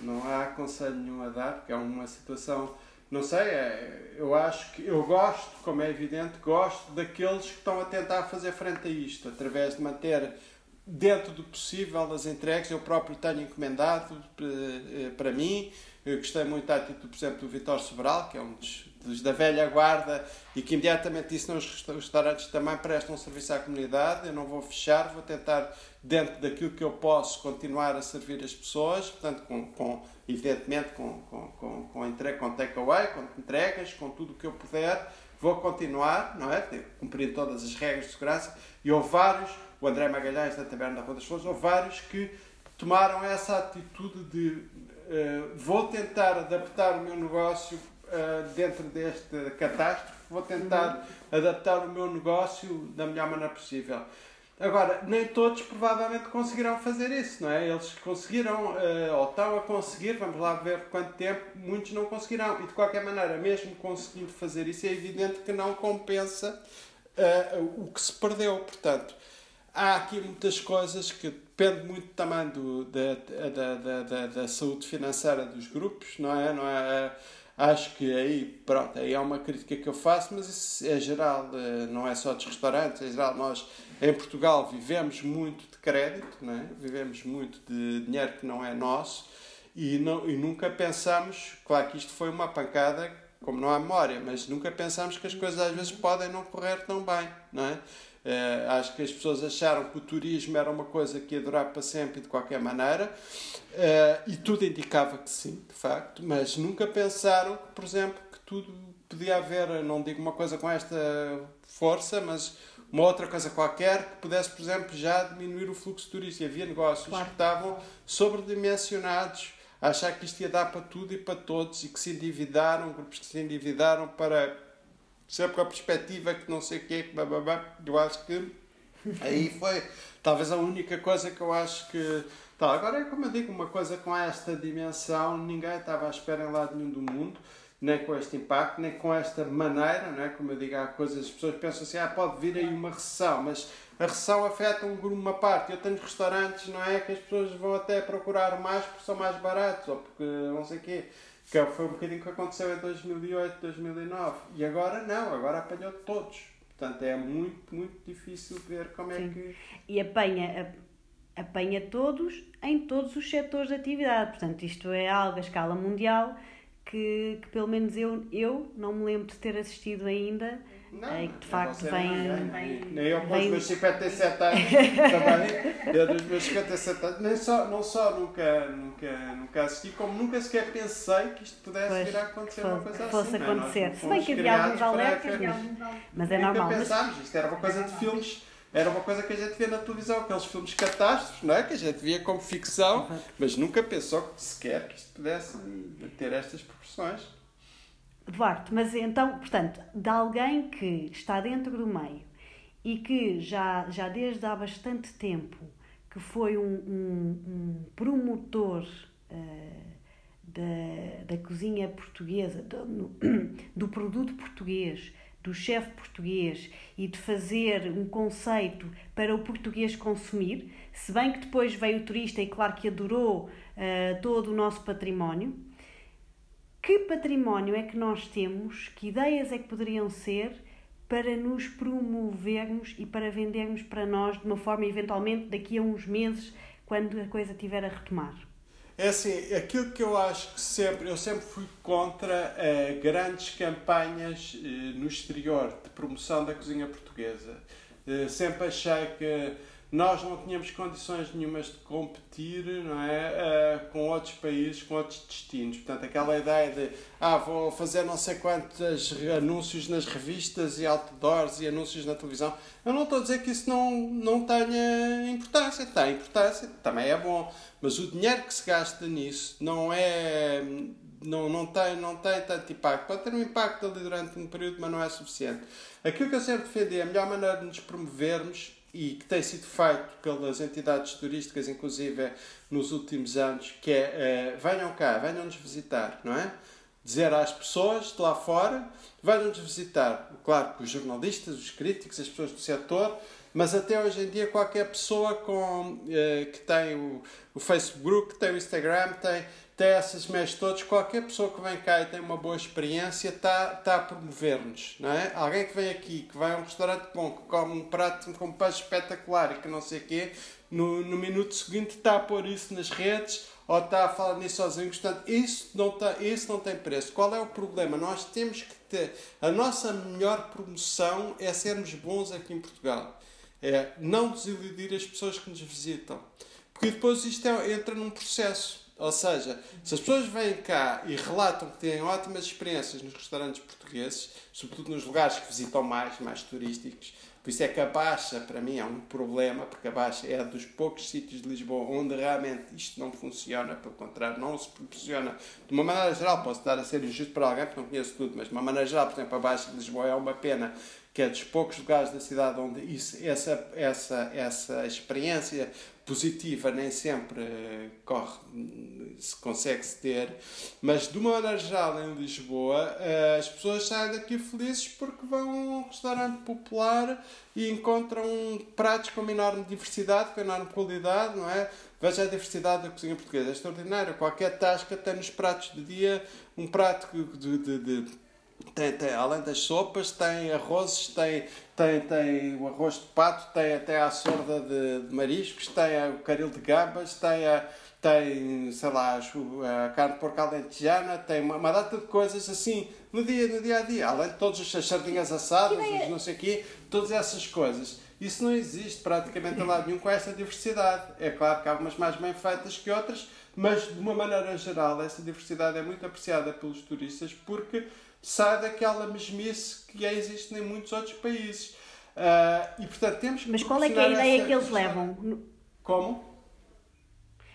não, não há conselho nenhum a dar, porque é uma situação, não sei, é, eu acho que eu gosto, como é evidente, gosto daqueles que estão a tentar fazer frente a isto, através de manter dentro do possível as entregas. Eu próprio tenho encomendado eh, para mim, eu gostei muito da atitude, por exemplo, do Vitor Sobral, que é um dos dos da velha guarda e que imediatamente disse nos restaurantes também prestam um serviço à comunidade, eu não vou fechar, vou tentar, dentro daquilo que eu posso, continuar a servir as pessoas, portanto, com, com evidentemente, com, com, com, com, entrega, com takeaway, com entregas, com tudo o que eu puder, vou continuar, não é? Cumprir todas as regras de segurança. E houve vários, o André Magalhães da Taberna da Rua das Flores, houve vários que tomaram essa atitude de uh, vou tentar adaptar o meu negócio uh, dentro deste catástrofe, vou tentar uhum. adaptar o meu negócio da melhor maneira possível. Agora, nem todos provavelmente conseguirão fazer isso, não é? Eles conseguiram, uh, ou estão a conseguir, vamos lá ver quanto tempo, muitos não conseguirão. E de qualquer maneira, mesmo conseguindo fazer isso, é evidente que não compensa uh, o que se perdeu. Portanto, há aqui muitas coisas que depende muito também do, da, da, da, da saúde financeira dos grupos, não é? Não é Acho que aí, pronto, aí é uma crítica que eu faço, mas isso é geral, eh, não é só dos restaurantes, é geral. Nós, em Portugal, vivemos muito de crédito, não é? vivemos muito de dinheiro que não é nosso e, não, e nunca pensamos, claro que isto foi uma pancada, como não há memória, mas nunca pensamos que as coisas às vezes podem não correr tão bem, não é? Uh, acho que as pessoas acharam que o turismo era uma coisa que ia durar para sempre de qualquer maneira uh, e tudo indicava que sim, de facto, mas nunca pensaram, por exemplo, que tudo podia haver, não digo uma coisa com esta força, mas uma outra coisa qualquer que pudesse, por exemplo, já diminuir o fluxo turístico. Havia negócios claro. que estavam sobredimensionados, a achar que isto ia dar para tudo e para todos e que se endividaram, grupos que se endividaram para sempre a perspectiva que não sei o quê, bababá, eu acho que aí foi talvez a única coisa que eu acho que. Tá, agora é como eu digo, uma coisa com esta dimensão, ninguém estava à espera em lado nenhum do mundo. nem com este impacto, nem com esta maneira, não é? como eu digo, há coisas, as pessoas pensam assim, ah, pode vir aí uma recessão, mas a recessão afeta uma parte. Eu tenho restaurantes, não é? Que as pessoas vão até procurar mais porque são mais baratos, ou porque não sei o quê. Que foi um bocadinho que aconteceu em 2008, 2009. E agora não, agora apanhou todos. Portanto, é muito, muito difícil ver como é Sim. é que. E apanha, apanha todos em todos os setores de atividade. Portanto, isto é algo a escala mundial que, que pelo menos eu, eu não me lembro de ter assistido ainda. Não, é, que de facto vem, Nem eu com os meus 57 anos também, eu dos meus 57 anos, nem só, não só nunca, nunca, nunca assisti, como nunca sequer pensei que isto pudesse pois, vir a acontecer uma coisa assim. Fosse acontecer. Se bem que havia alguns alertas, mas é normal. Nunca pensámos, isto era uma coisa de filmes era uma coisa que a gente vê na televisão, aqueles filmes catástrofes, não é? Que a gente via como ficção, mas nunca pensou sequer que isto pudesse ter estas proporções. Duarte, mas então, portanto, de alguém que está dentro do meio e que já, já desde há bastante tempo que foi um, um, um promotor uh, da, da cozinha portuguesa, do, do produto português, do chefe português e de fazer um conceito para o português consumir, se bem que depois veio o turista e claro que adorou uh, todo o nosso património. Que património é que nós temos? Que ideias é que poderiam ser para nos promovermos e para vendermos para nós de uma forma eventualmente daqui a uns meses, quando a coisa estiver a retomar? É assim, aquilo que eu acho que sempre, eu sempre fui contra eh, grandes campanhas eh, no exterior de promoção da cozinha portuguesa. Eh, sempre achei que nós não tínhamos condições nenhumas de competir não é, uh, com outros países, com outros destinos. Portanto, aquela ideia de ah, vou fazer não sei quantos anúncios nas revistas e outdoors e anúncios na televisão. Eu não estou a dizer que isso não, não tenha importância. Tem importância, também é bom. Mas o dinheiro que se gasta nisso não é. Não, não, tem, não tem tanto impacto. Pode ter um impacto ali durante um período, mas não é suficiente. Aquilo que eu sempre defendi, a melhor maneira de nos promovermos e que tem sido feito pelas entidades turísticas, inclusive nos últimos anos, que é uh, venham cá, venham-nos visitar, não é? Dizer às pessoas de lá fora, venham-nos visitar. Claro que os jornalistas, os críticos, as pessoas do setor, mas até hoje em dia qualquer pessoa com, uh, que tem o, o Facebook, que tem o Instagram, tem tem esses meios todos, qualquer pessoa que vem cá e tem uma boa experiência está, está a promover-nos, não é? Alguém que vem aqui, que vai a um restaurante bom, que come um prato com peixe espetacular e que não sei o quê, no, no minuto seguinte está a pôr isso nas redes ou está a falar nisso sozinho. Portanto, isso não, está, isso não tem preço. Qual é o problema? Nós temos que ter... A nossa melhor promoção é sermos bons aqui em Portugal. É não desiludir as pessoas que nos visitam. Porque depois isto é, entra num processo ou seja, se as pessoas vêm cá e relatam que têm ótimas experiências nos restaurantes portugueses, sobretudo nos lugares que visitam mais, mais turísticos, por isso é que a Baixa, para mim, é um problema, porque a Baixa é dos poucos sítios de Lisboa onde realmente isto não funciona, pelo contrário, não se proporciona. De uma maneira geral, posso estar a ser injusto para alguém, porque não conheço tudo, mas de uma maneira geral, por exemplo, a Baixa de Lisboa é uma pena que é dos poucos lugares da cidade onde isso, essa, essa, essa experiência positiva nem sempre eh, corre, se consegue-se ter, mas de uma maneira geral em Lisboa eh, as pessoas saem daqui felizes porque vão a um restaurante popular e encontram pratos com uma enorme diversidade, com enorme qualidade, não é? Veja a diversidade da cozinha portuguesa, é extraordinária. Qualquer tasca tem nos pratos de dia um prato de, de, de tem, tem, além das sopas, tem arrozes, tem, tem, tem o arroz de pato, tem até a sorda de, de mariscos, tem o caril de gambas, tem, a, tem sei lá, a carne de porco alentejana, tem uma, uma, data de coisas assim no dia, no dia a dia, além de todas as sardinhas assadas, os não sei o quê, todas essas coisas. Isso não existe praticamente em lado nenhum com essa diversidade. É claro que há umas mais bem feitas que outras, mas de uma maneira geral essa diversidade é muito apreciada pelos turistas porque sai daquela mesmice que já existe em muitos outros países. Uh, e portanto temos Mas qual é que é a ideia que eles levam? Como?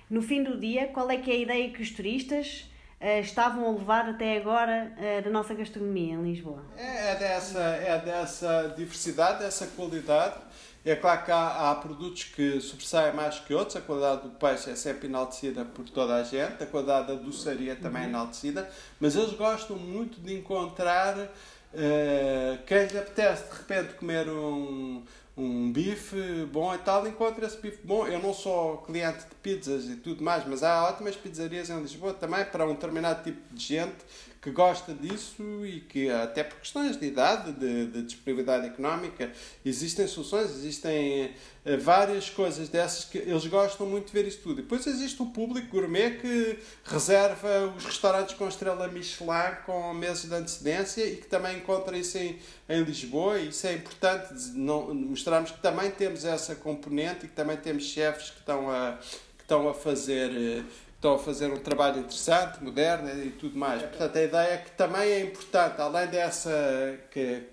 No fim do dia, qual é que é a ideia que os turistas uh, estavam a levar até agora uh, da nossa gastronomia em Lisboa? É, é, dessa, é dessa diversidade, dessa qualidade É claro que há, há, produtos que sobressaem mais que outros, a qualidade do peixe é sempre enaltecida por toda a gente, a qualidade da doçaria também é uhum. enaltecida, mas eles gostam muito de encontrar uh, quem lhe apetece de repente comer um, um bife bom e tal, encontra esse bife bom. Eu não sou cliente de pizzas e tudo mais, mas há ótimas pizzarias em Lisboa também para um determinado tipo de gente que gosta disso e que, até por questões de idade, de, de disponibilidade económica, existem soluções, existem uh, várias coisas dessas que eles gostam muito de ver isso tudo. E depois existe o público gourmet que reserva os restaurantes com estrela Michelin com meses de antecedência e que também encontra isso em, em Lisboa. E isso é importante não, mostrarmos que também temos essa componente e que também temos chefes que estão a, que estão a fazer. Uh, estão a fazer um trabalho interessante, moderno e tudo mais. Portanto, a ideia é que também é importante, além dessa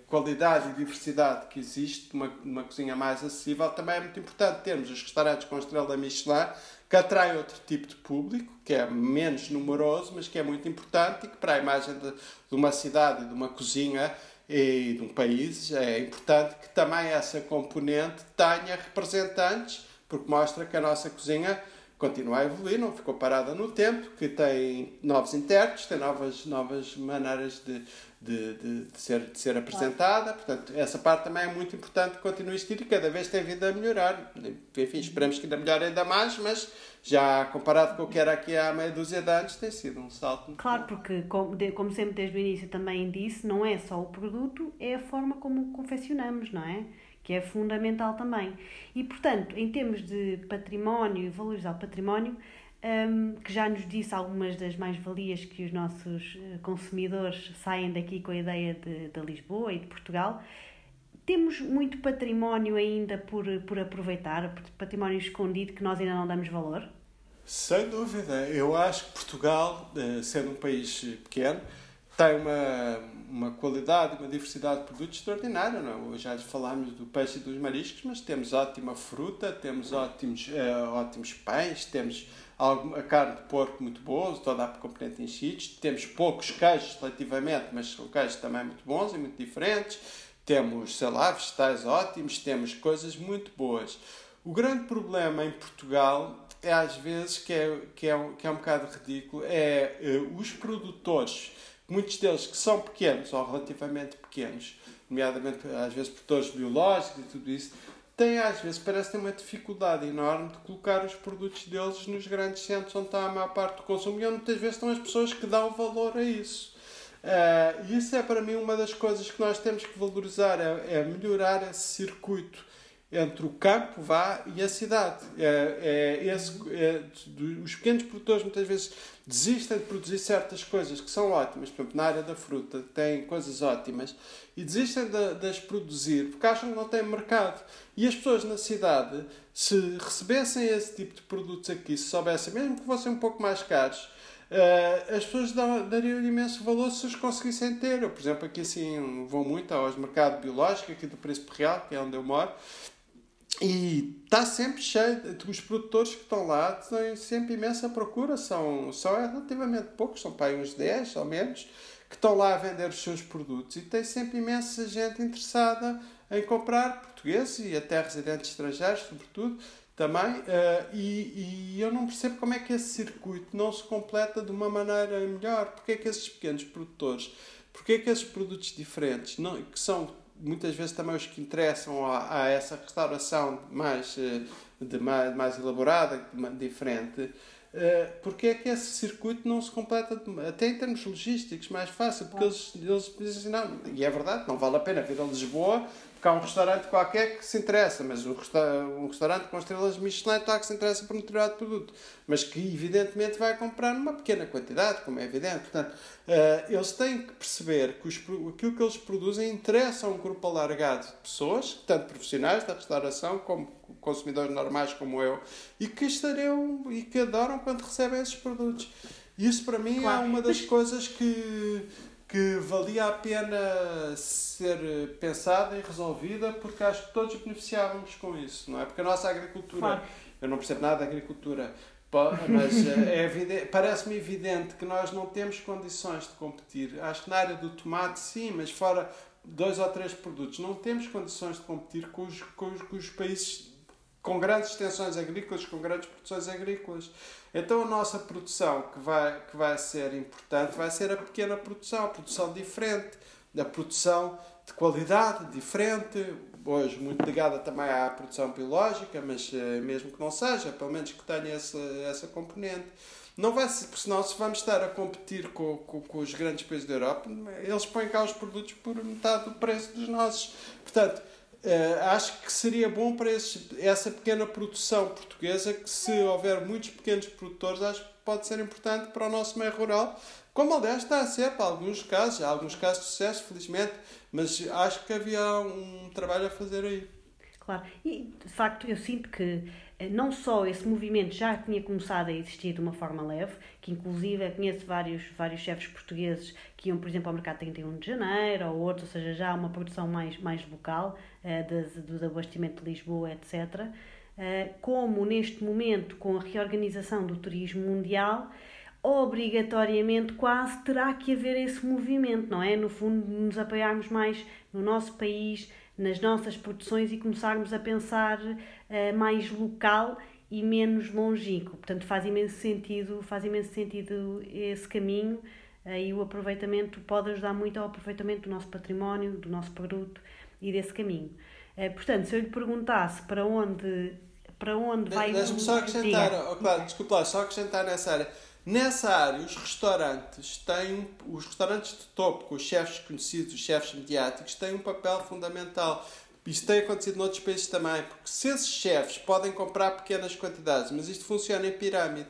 qualidade e diversidade que existe, uma, uma cozinha mais acessível, também é muito importante termos os restaurantes com estrela Michelin que atraem outro tipo de público, que é menos numeroso, mas que é muito importante e que para a imagem de, de uma cidade, de uma cozinha e de um país, é importante que também essa componente tenha representantes, porque mostra que a nossa cozinha continua a evoluir, não ficou parada no tempo, que tem novos intérpretes, tem novas, novas maneiras de, de, de, de ser, de ser apresentada. Portanto, essa parte também é muito importante que continue a existir e cada vez tem vindo a melhorar. Enfim, esperamos que ainda melhore ainda mais, mas já comparado com o que era aqui há meia dúzia de anos, tem sido um salto. Claro, porque, como sempre desde o início também disse, não é só o produto, é a forma como confeccionamos, não é? Que é fundamental também. E, portanto, em termos de património valorizar o património, um, que já nos disse algumas das mais-valias que os nossos eh, consumidores saem daqui com a ideia de, de Lisboa e de Portugal, temos muito património ainda por, por aproveitar, património escondido que nós ainda não damos valor? Sem dúvida. Eu acho que Portugal, eh, sendo um país pequeno, tem uma, uma qualidade, uma diversidade de produtos extraordinária. Não? É? Já falámos do peixe e dos mariscos, mas temos ótima fruta, temos ótimos, uh, ótimos pães, temos a carne de porco muito boa, toda a componente enchidos, temos poucos queijos relativamente, mas são queijos também muito bons e muito diferentes, temos, sei lá, vegetais ótimos, temos coisas muito boas. O grande problema em Portugal é às vezes que é, que é, que é um bocado ridículo, é uh, os produtores muitos deles que são pequenos ou relativamente pequenos, nomeadamente às vezes produtores biológicos e tudo isso, têm às vezes, parece ter uma dificuldade enorme de colocar os produtos deles nos grandes centros onde está a maior parte do consumo e onde muitas vezes estão as pessoas que dão valor a isso. Uh, isso é para mim uma das coisas que nós temos que valorizar, é, é melhorar esse circuito entre o campo vá e a cidade. É, é esse, é, os pequenos produtores muitas vezes desistem de produzir certas coisas que são ótimas, por exemplo, na área da fruta têm coisas ótimas e desistem de, de as produzir porque acham que não têm mercado. E as pessoas na cidade, se recebessem esse tipo de produtos aqui, se soubessem, mesmo que fossem um pouco mais caros, Uh, as pessoas dariam imenso valor se os conseguissem ter. Eu, por exemplo, aqui assim vou muito aos mercados biológicos, aqui do Príncipe Real, que é onde eu moro, e está sempre cheio, os produtores que estão lá têm sempre imensa procura, são, são relativamente poucos, são para uns 10 ou menos, que estão lá a vender os seus produtos. E tem sempre imensa gente interessada em comprar, portugueses e até residentes estrangeiros, sobretudo, também, uh, e, e, eu não percebo como é que esse circuito não se completa de uma maneira melhor, porque é que esses pequenos produtores, porque é que esses produtos diferentes, não, que são muitas vezes também os que interessam a, a essa restauração mais, eh, de mais, mais elaborada, diferente, eh, porque é que esse circuito não se completa, até em termos logísticos, mais fácil, porque eles, eles dizem, não, e é verdade, não vale a pena vir a Lisboa porque há um restaurante qualquer que se interessa, mas um, resta um restaurante com estrelas Michelin está que se interessa por um determinado produto, mas que evidentemente vai comprar numa pequena quantidade, como é evidente. Portanto, uh, eles têm que perceber que os, aquilo que eles produzem interessa a um grupo alargado de pessoas, tanto profissionais da restauração como consumidores normais como eu, e que estariam e que adoram quando recebem esses produtos. Isso para mim é claro. é uma das coisas que que valia a pena ser pensada e resolvida porque acho que todos beneficiávamos com isso, não é? Porque a nossa agricultura, claro. eu não percebo nada da agricultura, mas é parece-me evidente que nós não temos condições de competir. Acho que na área do tomate sim, mas fora dois ou três produtos. Não temos condições de competir com os, com os, com os países com grandes extensões agrícolas, com grandes produções agrícolas. Então a nossa produção que vai, que vai ser importante vai ser a pequena produção, a produção diferente, a produção de qualidade diferente, hoje muito ligada também à produção biológica, mas eh, mesmo que não seja, pelo menos que tenha essa, essa componente. Não vai ser, porque senão se vamos estar a competir com, com, com os grandes países da Europa, eles põem cá os produtos por metade do preço dos nossos. Portanto, Uh, acho que seria bom para essa pequena produção portuguesa que se houver muitos pequenos produtores acho que pode ser importante para o nosso meio rural. Como aliás está a ser para alguns casos, há alguns casos de sucesso felizmente mas acho que havia um trabalho a fazer aí. Claro, e de facto eu sinto que não só esse movimento já tinha começado a existir de uma forma leve, que inclusive conheço vários, vários chefes portugueses que iam, por exemplo, ao mercado 31 de janeiro ou outros, ou seja, já há uma produção mais, mais local uh, de, do abastecimento de Lisboa, etc. Uh, eh, como neste momento, com a reorganização do turismo mundial, obrigatoriamente quase terá que haver esse movimento, não é? No fundo, nos apoiarmos mais no nosso país, nas nossas produções e começarmos a pensar uh, mais local e menos longínquo. Portanto, faz imenso sentido, faz imenso sentido esse caminho uh, e o aproveitamento pode ajudar muito ao aproveitamento do nosso património, do nosso produto e desse caminho. Uh, portanto, se eu lhe perguntasse para onde para onde vai Deixa-me só acrescentar, oh, claro, desculpa lá, só acrescentar nessa área Nessa área, os restaurantes têm, os restaurantes de topo, com os chefes conhecidos, os chefes mediáticos, têm um papel fundamental. Isto tem acontecido noutros países também, porque se esses chefes podem comprar pequenas quantidades, mas isto funciona em pirâmide,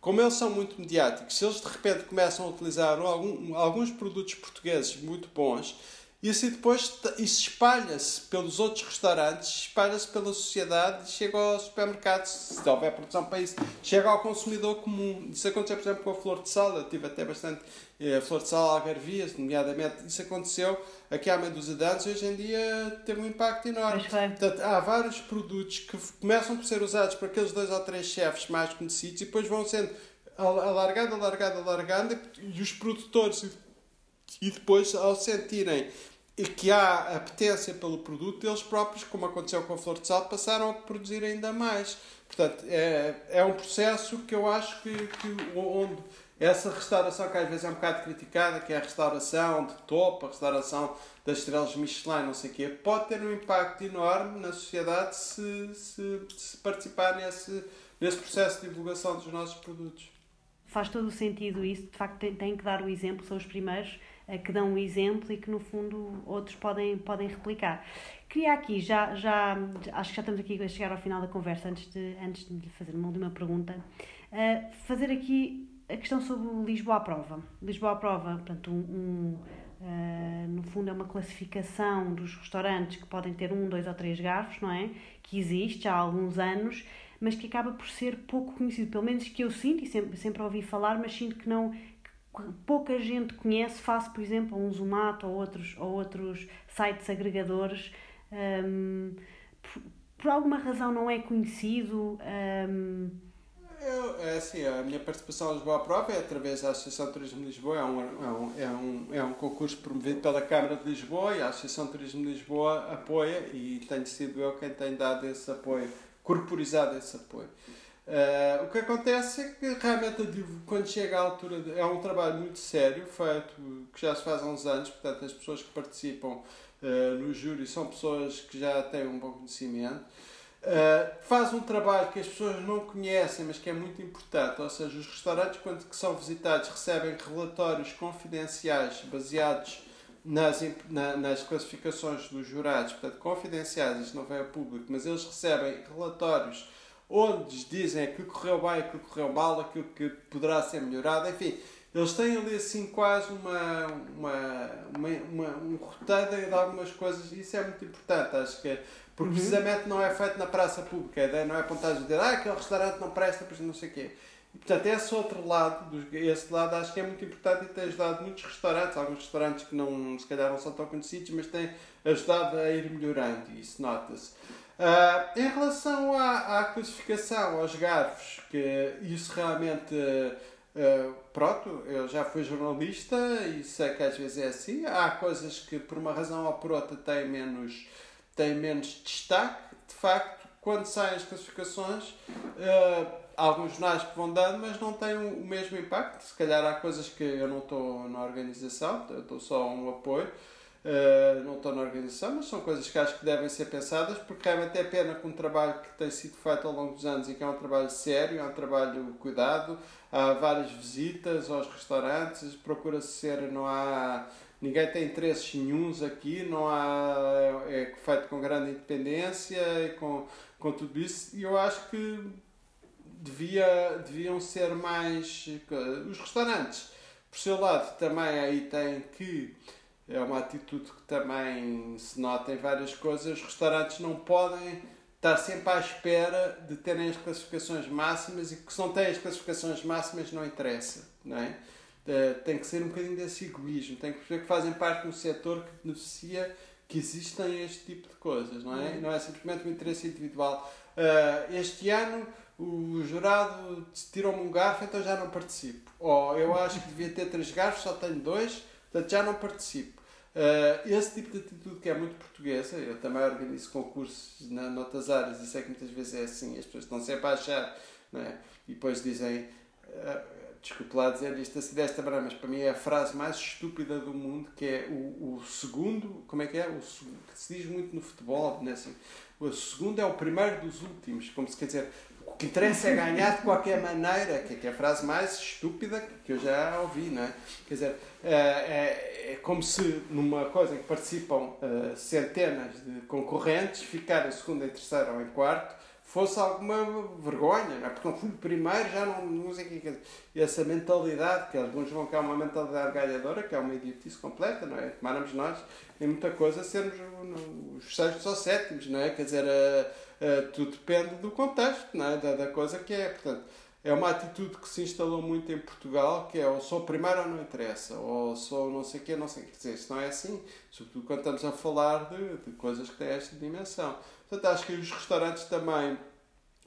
como eles são muito mediáticos, se eles de repente começam a utilizar algum, alguns produtos portugueses muito bons, e depois isso espalha-se pelos outros restaurantes, espalha-se pela sociedade chega ao supermercado, se houver produção para isso, chega ao consumidor comum. Isso aconteceu, por exemplo, com a flor de sal. Eu tive até bastante eh, flor de sal algarvias, nomeadamente. Isso aconteceu aqui há meia dúzia de anos e hoje em dia teve um impacto enorme. Portanto, há vários produtos que começam por ser usados por aqueles dois ou três chefes mais conhecidos e depois vão sendo alargando, alargando, alargando e os produtores e depois, ao sentirem que há apetência pelo produto, eles próprios, como aconteceu com a flor de sal, passaram a produzir ainda mais. Portanto, é, é um processo que eu acho que, que onde essa restauração que às vezes é um bocado criticada, que é a restauração de topo, a restauração das estrelas Michelin, não sei o quê, pode ter um impacto enorme na sociedade se, se, se participar nesse, nesse processo de divulgação dos nossos produtos. Faz todo o sentido isso, de facto tem que dar o exemplo, são os primeiros que dão um exemplo e que no fundo outros podem, podem replicar. Queria aqui, já, já, acho que já estamos aqui a chegar ao final da conversa, antes de, antes de fazer uma última pergunta, uh, fazer aqui a questão sobre o Lisboa à prova. Lisboa à prova, portanto, um, um uh, no fundo é uma classificação dos restaurantes que podem ter um, dois ou três garfos, não é? Que existe há alguns anos, mas que acaba por ser pouco conhecido, pelo menos que eu sinto e sempre, sempre ouvi falar, mas sinto que não pouca gente conhece, face, por exemplo, a um Zomato ou outros, ou outros sites agregadores. Um, por, por, alguma razão não é conhecido. Um... Eu, é assim, a minha participação em Lisboa própria é através da Associação Turismo de Lisboa, é um, é, um, é, um, é um concurso promovido pela Câmara de Lisboa e a Associação Turismo de Lisboa apoia e tenho sido eu quem tem dado esse apoio, corporizado esse apoio. Uh, o que acontece é que realmente quando chega à altura de, é um trabalho muito sério feito que já se faz há uns anos portanto as pessoas que participam uh, no júri são pessoas que já têm um bom conhecimento. Uh, faz um trabalho que as pessoas não conhecem mas que é muito importante ou seja os restaurantes quando que são visitados recebem relatórios confidenciais baseados nas, na, nas classificações dos jurados. Portanto confidenciais isto não vai a público mas eles recebem relatórios onde dizem aquilo que correu bem, aquilo que correu mal, aquilo que poderá ser melhorado, enfim. Eles têm ali assim quase uma, uma, uma, uma um roteiro de algumas coisas e isso é muito importante, acho que porque uhum. precisamente não é feito na praça pública, a não é apontar a dizer ah, aquele restaurante não presta, pois não sei o quê. E, portanto, esse outro lado, esse lado acho que é muito importante e tem ajudado muitos restaurantes, alguns restaurantes que não, se calhar não são tão conhecidos, mas tem ajudado a ir melhorando e isso nota-se. Uh, em relação à, à, classificação, aos garfos, que isso realmente Uh, pronto, eu já fui jornalista e sei que às vezes é assim. Há coisas que por uma razão ou por outra têm menos, têm menos destaque. De facto, quando saem as classificações, uh, alguns jornais que vão dando, mas não têm o mesmo impacto. Se calhar há coisas que eu não estou na organização, eu estou só um apoio. Uh, não estou na organização, mas são coisas que acho que devem ser pensadas, porque realmente é pena que um trabalho que tem sido feito ao longo dos anos e que é um trabalho sério, é um trabalho cuidado, há várias visitas aos restaurantes, procura-se ser, não há. Ninguém tem interesses nenhums aqui, não há. É feito com grande independência e com, com tudo isso, e eu acho que devia, deviam ser mais. Os restaurantes, por seu lado, também aí têm que é uma atitude que também se nota em várias coisas. Os restaurantes não podem estar sempre à espera de terem as classificações máximas e que se não têm as classificações máximas não interessa, não é? Tem que ser um bocadinho desse egoísmo, tem que perceber que fazem parte de um setor que beneficia que existem este tipo de coisas, não é? Uhum. Não é simplesmente um interesse individual. Uh, este ano o jurado tirou-me um garfo, então já não participo. Ou eu acho que devia ter três garfos, só tenho dois, portanto já não participo. Uh, esse tipo de atitude que é muito portuguesa, eu também organizo concursos na, noutras áreas e sei que muitas vezes é assim, as pessoas estão sempre a achar, não é? e depois dizem, uh, desculpe lá dizer isto assim desta maneira, mas para mim é a frase mais estúpida do mundo, que é o, o segundo, como é que é? O, que se diz muito no futebol, né? assim, o segundo é o primeiro dos últimos, como se quer dizer, o que interessa é ganhar de qualquer maneira, que é a frase mais estúpida que eu já ouvi, não é? Quer dizer, é, é, é como se numa coisa em que participam uh, centenas de concorrentes, ficar em segundo, em terceiro ou em quarto, fosse alguma vergonha, não é? Porque não fui primeiro, já não, não sei o que é. Essa mentalidade, que alguns vão que é uma mentalidade ganhadora, que é uma idiotice completa, não é? Tomarmos nós em muita coisa sermos os sextos ou sétimos, não é? Quer dizer, uh, uh, tudo depende do contexto, não é? Da, da coisa que é. Portanto, é uma atitude que se instalou muito em Portugal, que é ou sou primeiro ou não interessa, ou sou não sei o quê, não sei o. Quer dizer, isso não é assim, sobretudo quando estamos a falar de, de coisas que têm esta dimensão. Portanto, acho que os restaurantes também,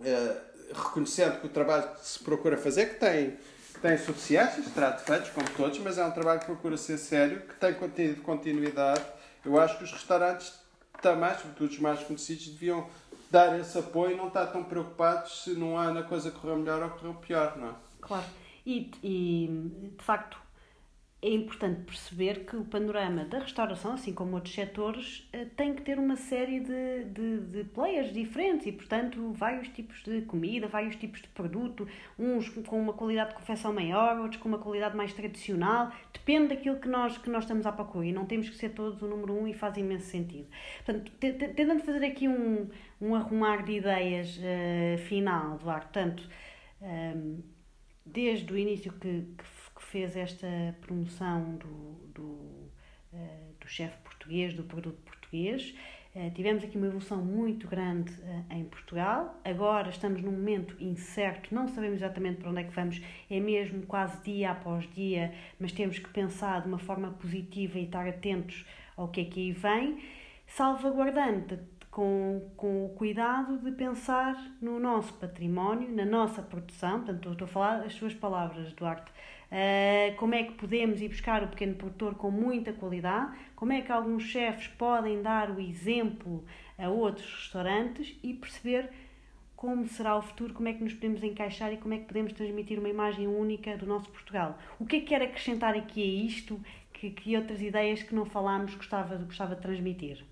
eh, reconhecendo que o trabalho que se procura fazer, que tem, que tem suficiências, terá defeitos, como todos, mas é um trabalho que procura ser sério, que tem continuidade, eu acho que os restaurantes também, sobretudo os mais conhecidos, deviam dar esse apoio não estar tão preocupados se não há na coisa correr melhor ou correr pior, não é? Claro. E, e de facto é importante perceber que o panorama da restauração, assim como outros setores, eh, tem que ter uma série de, de, de, players diferentes e, portanto, vários tipos de comida, vários tipos de produto, uns com uma qualidade de confecção maior, outros com uma qualidade mais tradicional, depende daquilo que nós, que nós estamos à procura e não temos que ser todos o número um e faz imenso sentido. Portanto, tentando fazer aqui um, um arrumar de ideias uh, final, Duarte, portanto, um, ehm, desde o início que, que fez esta promoção do, do, uh, do chefe português, do produto português. Uh, tivemos aqui uma evolução muito grande uh, em Portugal. Agora estamos num momento incerto, não sabemos exatamente para onde é que vamos, é mesmo quase dia após dia, mas temos que pensar de uma forma positiva e estar atentos ao que é que aí vem, salvaguardando com, com o cuidado de pensar no nosso património, na nossa produção. Portanto, estou a falar as suas palavras, Duarte. Uh, como é que podemos ir buscar o pequeno produtor com muita qualidade? Como é que alguns chefes podem dar o exemplo a outros restaurantes e perceber como será o futuro, como é que nos podemos encaixar e como é que podemos transmitir uma imagem única do nosso Portugal. O que é que quer acrescentar aqui a isto que, que outras ideias que não falámos gostava, gostava de transmitir?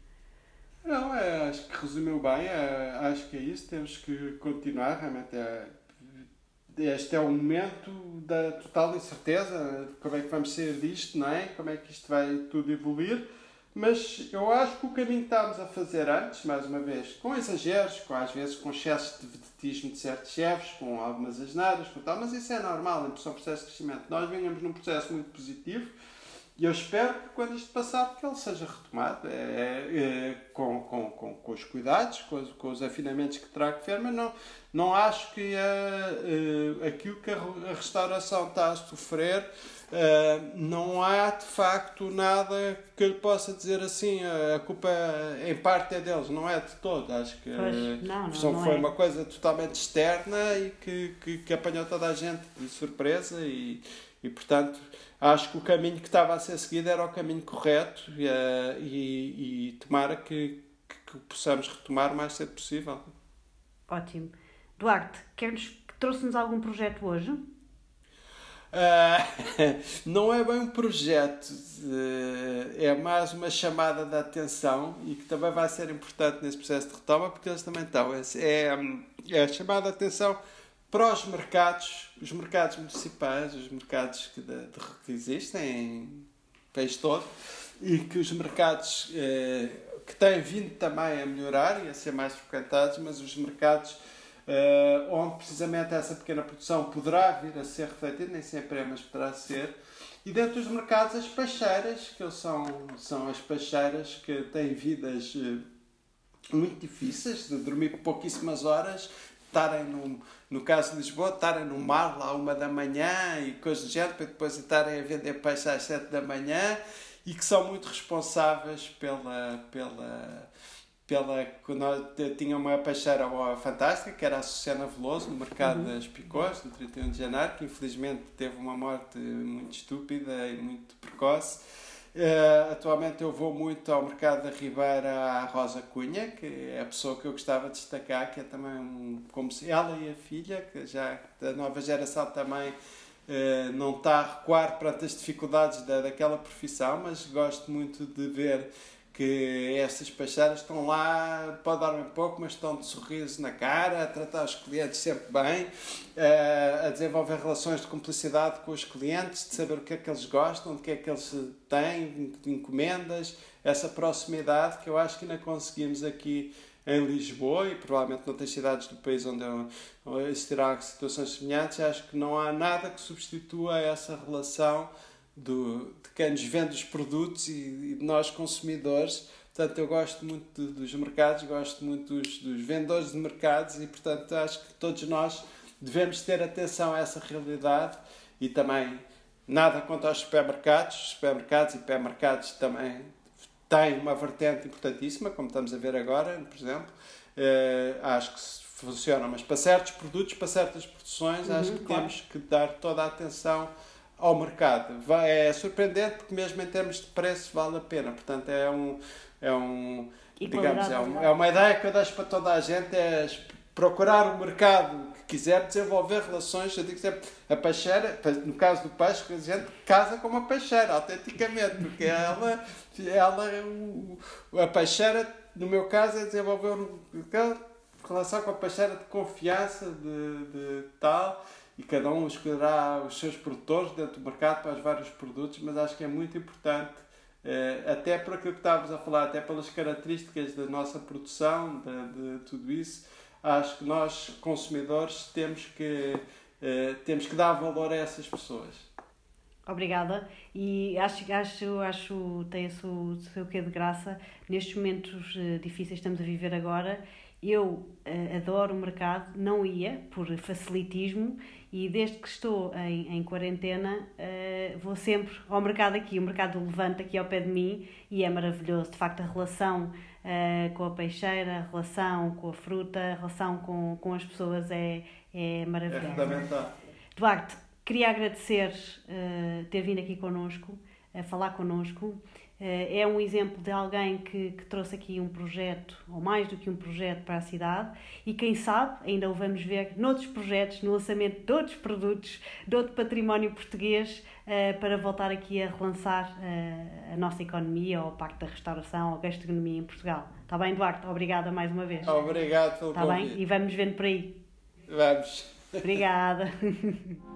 Não, é, acho que resumiu bem. É, acho que é isso. Temos que continuar. Realmente, é, este é o momento da total incerteza como é que vamos ser disto, não é? Como é que isto vai tudo evoluir. Mas eu acho que o caminho que estávamos a fazer antes, mais uma vez, com exageros, com, às vezes com excesso de vedetismo de certos chefes, com algumas asneiras, com tal, mas isso é normal, é um processo de crescimento. Nós vinhamos num processo muito positivo E eu espero que quando isto passar, que ele seja retomado é, é, com, com, com, com, os cuidados, com os, com os, afinamentos que terá que fazer, mas não, não acho que é, é, aquilo que a restauração está a sofrer, é, não há de facto nada que lhe possa dizer assim, a culpa em parte é deles, não é de todo. Acho que pois, não, não, não foi é. uma coisa totalmente externa e que, que, que apanhou toda a gente de surpresa e, e portanto acho que o caminho que estava a ser seguido era o caminho correto e, eh, e, e tomara que, que, que possamos retomar o mais cedo possível. Ótimo. Duarte, queres, trouxe-nos algum projeto hoje? Uh, não é bem um projeto, uh, é mais uma chamada de atenção e que também vai ser importante nesse processo de retoma, porque eles também estão. É, é, é a chamada de atenção para os mercados, os mercados municipais, os mercados que, de, que existem em país todo e que os mercados eh, que têm vindo também a melhorar e a ser mais frequentados, mas os mercados eh, onde precisamente essa pequena produção poderá vir a ser refletida, nem sempre é, mas poderá ser. E dentro dos mercados, as peixeiras, que são, são as peixeiras que têm vidas eh, muito difíceis, de dormir pouquíssimas horas, estarem no, no caso de Lisboa, estarem no mar lá uma da manhã e coisas do género, para depois estarem a vender peixe às sete da manhã e que são muito responsáveis pela. pela pela nós tinha uma peixeira fantástica que era a Susana Veloso no mercado uhum. das Picós no 31 de janeiro que infelizmente teve uma morte muito estúpida e muito precoce Uh, atualmente eu vou muito ao mercado da Ribeira à Rosa Cunha, que é a pessoa que eu gostava de destacar, que é também um, como se ela e a filha, que já da nova geração também uh, não está a recuar perante as dificuldades da, daquela profissão, mas gosto muito de ver que essas peixeiras estão lá, pode dar um pouco, mas estão de sorriso na cara, a tratar os clientes sempre bem, eh, a desenvolver relações de cumplicidade com os clientes, de saber o que é que eles gostam, de que é que eles têm, de encomendas, essa proximidade que eu acho que ainda conseguimos aqui em Lisboa e provavelmente noutras cidades do país onde existirá situações semelhantes, acho que não há nada que substitua essa relação do, de quem nos vende os produtos e, e de nós consumidores. Portanto, eu gosto muito de, dos mercados, gosto muito dos, dos vendedores de mercados e, portanto, acho que todos nós devemos ter atenção a essa realidade e também nada contra os supermercados. Os supermercados e hipermercados também têm uma vertente importantíssima, como estamos a ver agora, por exemplo. Uh, acho que funciona, mas para certos produtos, para certas produções, uhum, acho que claro. temos que dar toda a atenção ao mercado. É surpreendente porque mesmo em termos de preço vale a pena. Portanto, é um, é um digamos, é, um, é uma ideia que eu deixo para toda a gente, é procurar o mercado que quiser desenvolver relações, eu digo sempre, a peixeira, no caso do peixe, a gente casa com uma peixeira, autenticamente, porque ela, ela a peixeira, no meu caso, é desenvolver uma relação com a peixeira de confiança, de, de tal, e cada um escolherá os seus produtores dentro do mercado para os vários produtos, mas acho que é muito importante, eh, até por aquilo que estávamos a falar, até pelas características da nossa produção, de, de tudo isso, acho que nós, consumidores, temos que, eh, temos que dar valor a essas pessoas. Obrigada e acho, acho, acho tem o seu, seu quê de graça nestes momentos eh, difíceis que estamos a viver agora. Eu uh, adoro o mercado, não ia por facilitismo e desde que estou em, em quarentena uh, vou sempre ao mercado aqui, o mercado Levante aqui ao pé de mim e é maravilhoso, de facto a relação uh, com a peixeira, a relação com a fruta, a relação com, com as pessoas é, é maravilhosa. É fundamental. Duarte, queria agradecer uh, ter vindo aqui connosco, a falar connosco é um exemplo de alguém que, que, trouxe aqui um projeto, ou mais do que um projeto, para a cidade e quem sabe ainda o vamos ver noutros projetos, no lançamento de outros produtos, de outro património português, uh, para voltar aqui a relançar uh, a nossa economia, ou o Pacto da Restauração, ou a gastronomia em Portugal. Está bem, Duarte? Obrigada mais uma vez. Obrigado pelo Está bem? E vamos vendo por aí. Vamos. Obrigada.